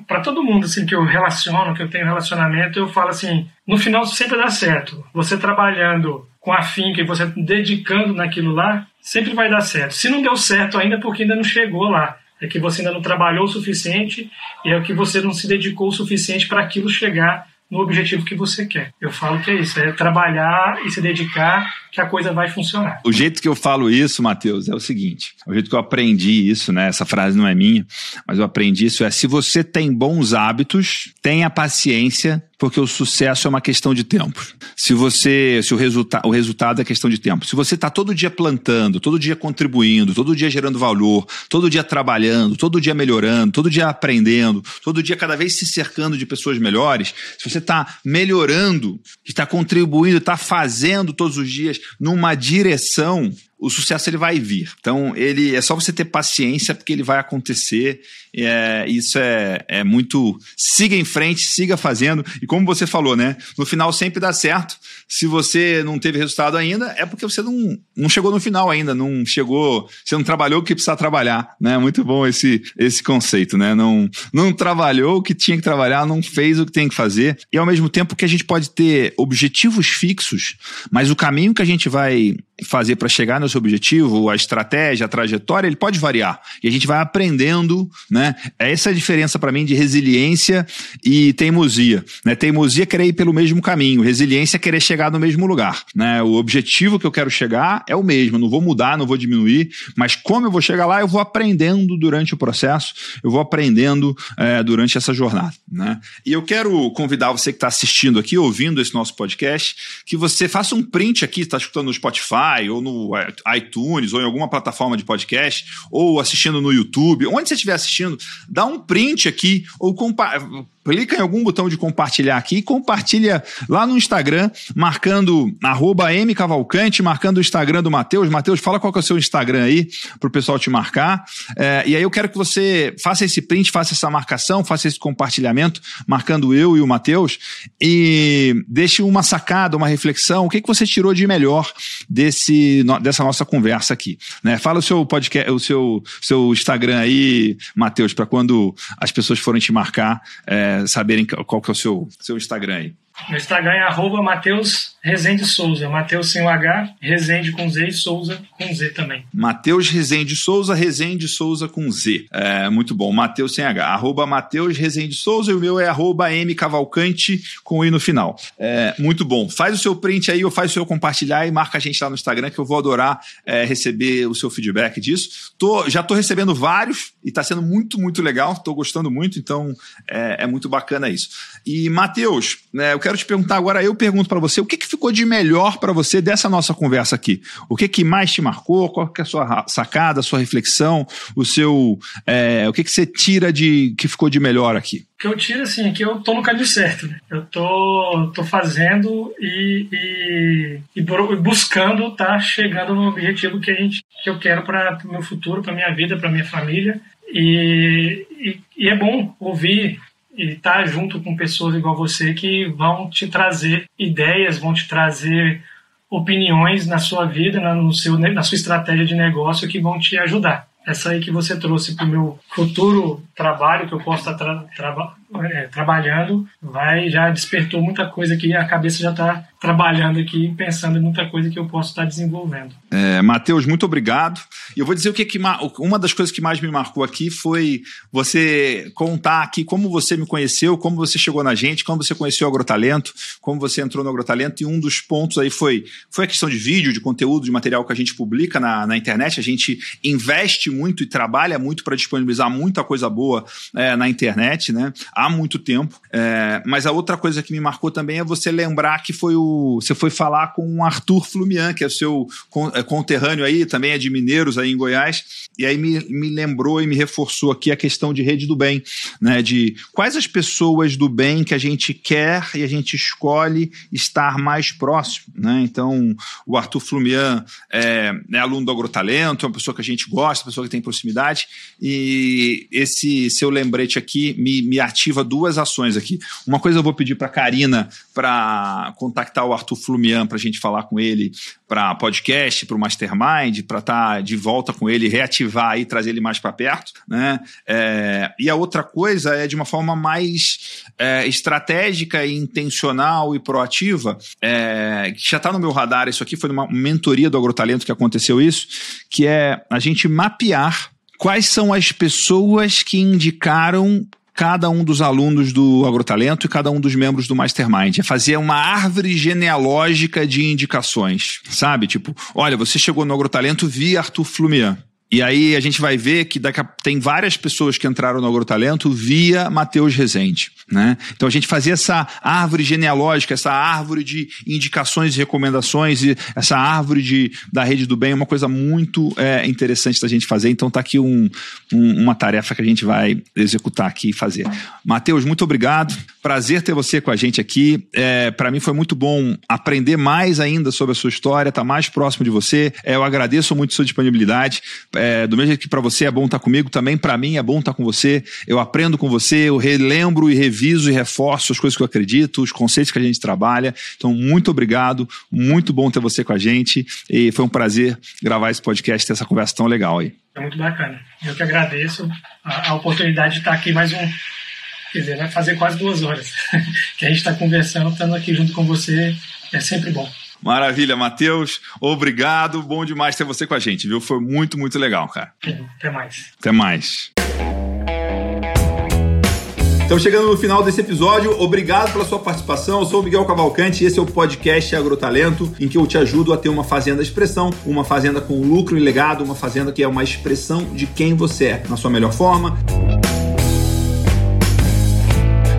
para todo mundo assim que eu relaciono, que eu tenho relacionamento, eu falo assim, no final sempre dá certo. Você trabalhando com afinco e você dedicando naquilo lá, sempre vai dar certo. Se não deu certo ainda, é porque ainda não chegou lá. É que você ainda não trabalhou o suficiente e é que você não se dedicou o suficiente para aquilo chegar no objetivo que você quer. Eu falo que é isso, é trabalhar e se dedicar que a coisa vai funcionar. O jeito que eu falo isso, Matheus, é o seguinte: o jeito que eu aprendi isso, né? Essa frase não é minha, mas eu aprendi isso é: se você tem bons hábitos, tenha paciência porque o sucesso é uma questão de tempo. Se você, se o, resulta, o resultado é questão de tempo. Se você está todo dia plantando, todo dia contribuindo, todo dia gerando valor, todo dia trabalhando, todo dia melhorando, todo dia aprendendo, todo dia cada vez se cercando de pessoas melhores, se você está melhorando, está contribuindo, está fazendo todos os dias numa direção o sucesso ele vai vir. Então, ele é só você ter paciência porque ele vai acontecer. É, isso é, é muito. Siga em frente, siga fazendo. E como você falou, né? No final sempre dá certo. Se você não teve resultado ainda, é porque você não, não chegou no final ainda, não chegou, você não trabalhou o que precisa trabalhar, né? Muito bom esse, esse conceito, né? Não, não trabalhou o que tinha que trabalhar, não fez o que tem que fazer. E ao mesmo tempo que a gente pode ter objetivos fixos, mas o caminho que a gente vai fazer para chegar no seu objetivo, a estratégia, a trajetória, ele pode variar. E a gente vai aprendendo, né? Essa é a diferença para mim de resiliência e teimosia. Né? Teimosia é querer ir pelo mesmo caminho, resiliência é querer chegar no mesmo lugar. Né? O objetivo que eu quero chegar é o mesmo, não vou mudar, não vou diminuir, mas como eu vou chegar lá, eu vou aprendendo durante o processo, eu vou aprendendo é, durante essa jornada. Né? E eu quero convidar você que está assistindo aqui, ouvindo esse nosso podcast, que você faça um print aqui, está escutando no Spotify, Spotify, ou no iTunes, ou em alguma plataforma de podcast, ou assistindo no YouTube, onde você estiver assistindo, dá um print aqui, ou clica em algum botão de compartilhar aqui compartilha lá no Instagram, marcando mcavalcante, marcando o Instagram do Matheus. Matheus, fala qual que é o seu Instagram aí, para o pessoal te marcar. É, e aí eu quero que você faça esse print, faça essa marcação, faça esse compartilhamento, marcando eu e o Matheus, e deixe uma sacada, uma reflexão, o que, que você tirou de melhor desse, dessa nossa conversa aqui. Né? Fala o seu podcast, o seu, seu Instagram aí, Matheus, para quando as pessoas forem te marcar. É, saberem qual que é o seu, seu Instagram aí. Meu Instagram é arroba Mateus Rezende Souza. Mateus sem o H, Rezende com Z e Souza com Z também. Mateus Rezende Souza, Rezende Souza com Z. É, muito bom. Mateus sem H. Arroba Mateus Rezende Souza e o meu é arroba M Cavalcante com I no final. É, muito bom. Faz o seu print aí ou faz o seu compartilhar e marca a gente lá no Instagram que eu vou adorar é, receber o seu feedback disso. Tô, já tô recebendo vários e tá sendo muito, muito legal. Tô gostando muito, então é, é muito bacana isso. E, Mateus, né, eu quero te perguntar agora, eu pergunto para você, o que, que ficou de melhor para você dessa nossa conversa aqui? O que, que mais te marcou? Qual que é a sua sacada, a sua reflexão, o seu. É, o que, que você tira de que ficou de melhor aqui? O que eu tiro, assim, é que eu tô no caminho certo. Né? Eu tô, tô fazendo e, e, e buscando estar tá chegando no objetivo que, a gente, que eu quero para o meu futuro, para minha vida, para minha família. E, e, e, é bom ouvir e estar tá junto com pessoas igual você que vão te trazer ideias, vão te trazer opiniões na sua vida, na, no seu, na sua estratégia de negócio que vão te ajudar. Essa aí que você trouxe para o meu futuro trabalho, que eu posso estar tá tra, tra, é, trabalhando, vai já despertou muita coisa que a cabeça já está trabalhando aqui, pensando em muita coisa que eu posso estar desenvolvendo. É, Matheus, muito obrigado. E eu vou dizer o que, que uma das coisas que mais me marcou aqui foi você contar aqui como você me conheceu, como você chegou na gente, como você conheceu o Agrotalento, como você entrou no Agrotalento. E um dos pontos aí foi, foi a questão de vídeo, de conteúdo, de material que a gente publica na, na internet. A gente investe muito e trabalha muito para disponibilizar muita coisa boa é, na internet, né? Há muito tempo. É, mas a outra coisa que me marcou também é você lembrar que foi o você foi falar com o Arthur Flumian, que é seu é, conterrâneo aí, também é de Mineiros aí em Goiás, e aí me, me lembrou e me reforçou aqui a questão de rede do bem, né? De quais as pessoas do bem que a gente quer e a gente escolhe estar mais próximo, né? Então, o Arthur Flumian é, é aluno do Agrotalento, é uma pessoa que a gente gosta, pessoa que tem proximidade, e esse seu lembrete aqui me, me ativa duas ações aqui. Uma coisa eu vou pedir para Karina para contactar contactar o Arthur Flumian para a gente falar com ele para podcast, para o Mastermind, para estar tá de volta com ele, reativar e trazer ele mais para perto. Né? É, e a outra coisa é de uma forma mais é, estratégica e intencional e proativa, é, que já está no meu radar, isso aqui foi numa mentoria do Agrotalento que aconteceu isso, que é a gente mapear quais são as pessoas que indicaram cada um dos alunos do Agrotalento e cada um dos membros do Mastermind. É fazer uma árvore genealógica de indicações, sabe? Tipo, olha, você chegou no Agrotalento via Arthur Flumian. E aí a gente vai ver que daqui a, tem várias pessoas que entraram no Agrotalento via Matheus Rezende. Né? Então a gente fazia essa árvore genealógica, essa árvore de indicações e recomendações, e essa árvore de, da rede do bem, é uma coisa muito é, interessante da gente fazer. Então tá aqui um, um, uma tarefa que a gente vai executar aqui e fazer. Matheus, muito obrigado. Prazer ter você com a gente aqui. É, Para mim foi muito bom aprender mais ainda sobre a sua história, estar tá mais próximo de você. É, eu agradeço muito a sua disponibilidade. É, do mesmo jeito que para você é bom estar tá comigo, também para mim é bom estar tá com você. Eu aprendo com você, eu relembro e reviso e reforço as coisas que eu acredito, os conceitos que a gente trabalha. Então, muito obrigado, muito bom ter você com a gente e foi um prazer gravar esse podcast, ter essa conversa tão legal aí. É muito bacana. Eu que agradeço a, a oportunidade de estar aqui mais um, quer dizer, vai fazer quase duas horas que a gente está conversando, estando aqui junto com você, é sempre bom. Maravilha, Matheus. Obrigado. Bom demais ter você com a gente, viu? Foi muito, muito legal, cara. Até mais. Até mais. Então, chegando no final desse episódio, obrigado pela sua participação. Eu sou o Miguel Cavalcante e esse é o podcast Agrotalento, em que eu te ajudo a ter uma fazenda expressão, uma fazenda com lucro e legado, uma fazenda que é uma expressão de quem você é, na sua melhor forma.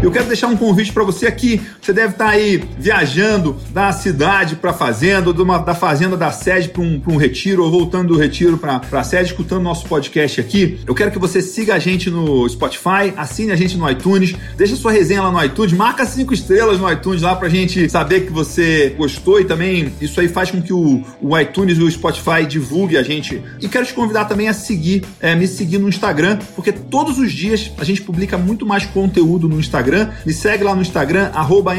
Eu quero deixar um convite para você aqui. Você deve estar tá aí viajando da cidade para a fazenda, ou uma, da fazenda da sede para um, um, retiro, ou voltando do retiro para a sede, escutando nosso podcast aqui. Eu quero que você siga a gente no Spotify, assine a gente no iTunes, deixa sua resenha lá no iTunes, marca cinco estrelas no iTunes lá para a gente saber que você gostou e também isso aí faz com que o, o iTunes e o Spotify divulgue a gente. E quero te convidar também a seguir, é, me seguir no Instagram, porque todos os dias a gente publica muito mais conteúdo no Instagram Instagram. Me segue lá no Instagram,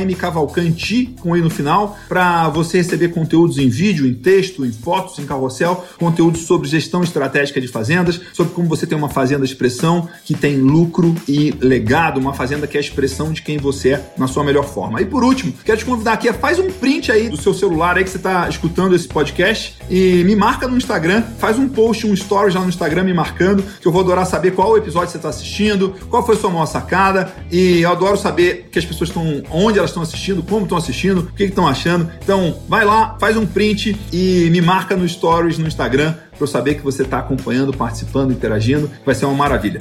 mcavalcanti, com aí no final, para você receber conteúdos em vídeo, em texto, em fotos, em carrossel, conteúdos sobre gestão estratégica de fazendas, sobre como você tem uma fazenda de expressão que tem lucro e legado, uma fazenda que é a expressão de quem você é na sua melhor forma. E por último, quero te convidar aqui, faz um print aí do seu celular aí que você está escutando esse podcast e me marca no Instagram, faz um post, um story já no Instagram me marcando, que eu vou adorar saber qual episódio você está assistindo, qual foi sua maior sacada e eu adoro saber que as pessoas estão, onde elas estão assistindo, como estão assistindo, o que estão achando. Então, vai lá, faz um print e me marca no Stories no Instagram para eu saber que você está acompanhando, participando, interagindo. Vai ser uma maravilha.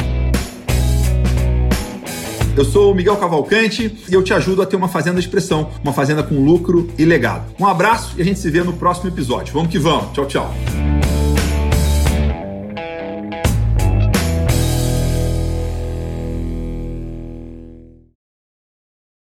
Eu sou o Miguel Cavalcante e eu te ajudo a ter uma fazenda de expressão, uma fazenda com lucro e legado. Um abraço e a gente se vê no próximo episódio. Vamos que vamos. Tchau, tchau.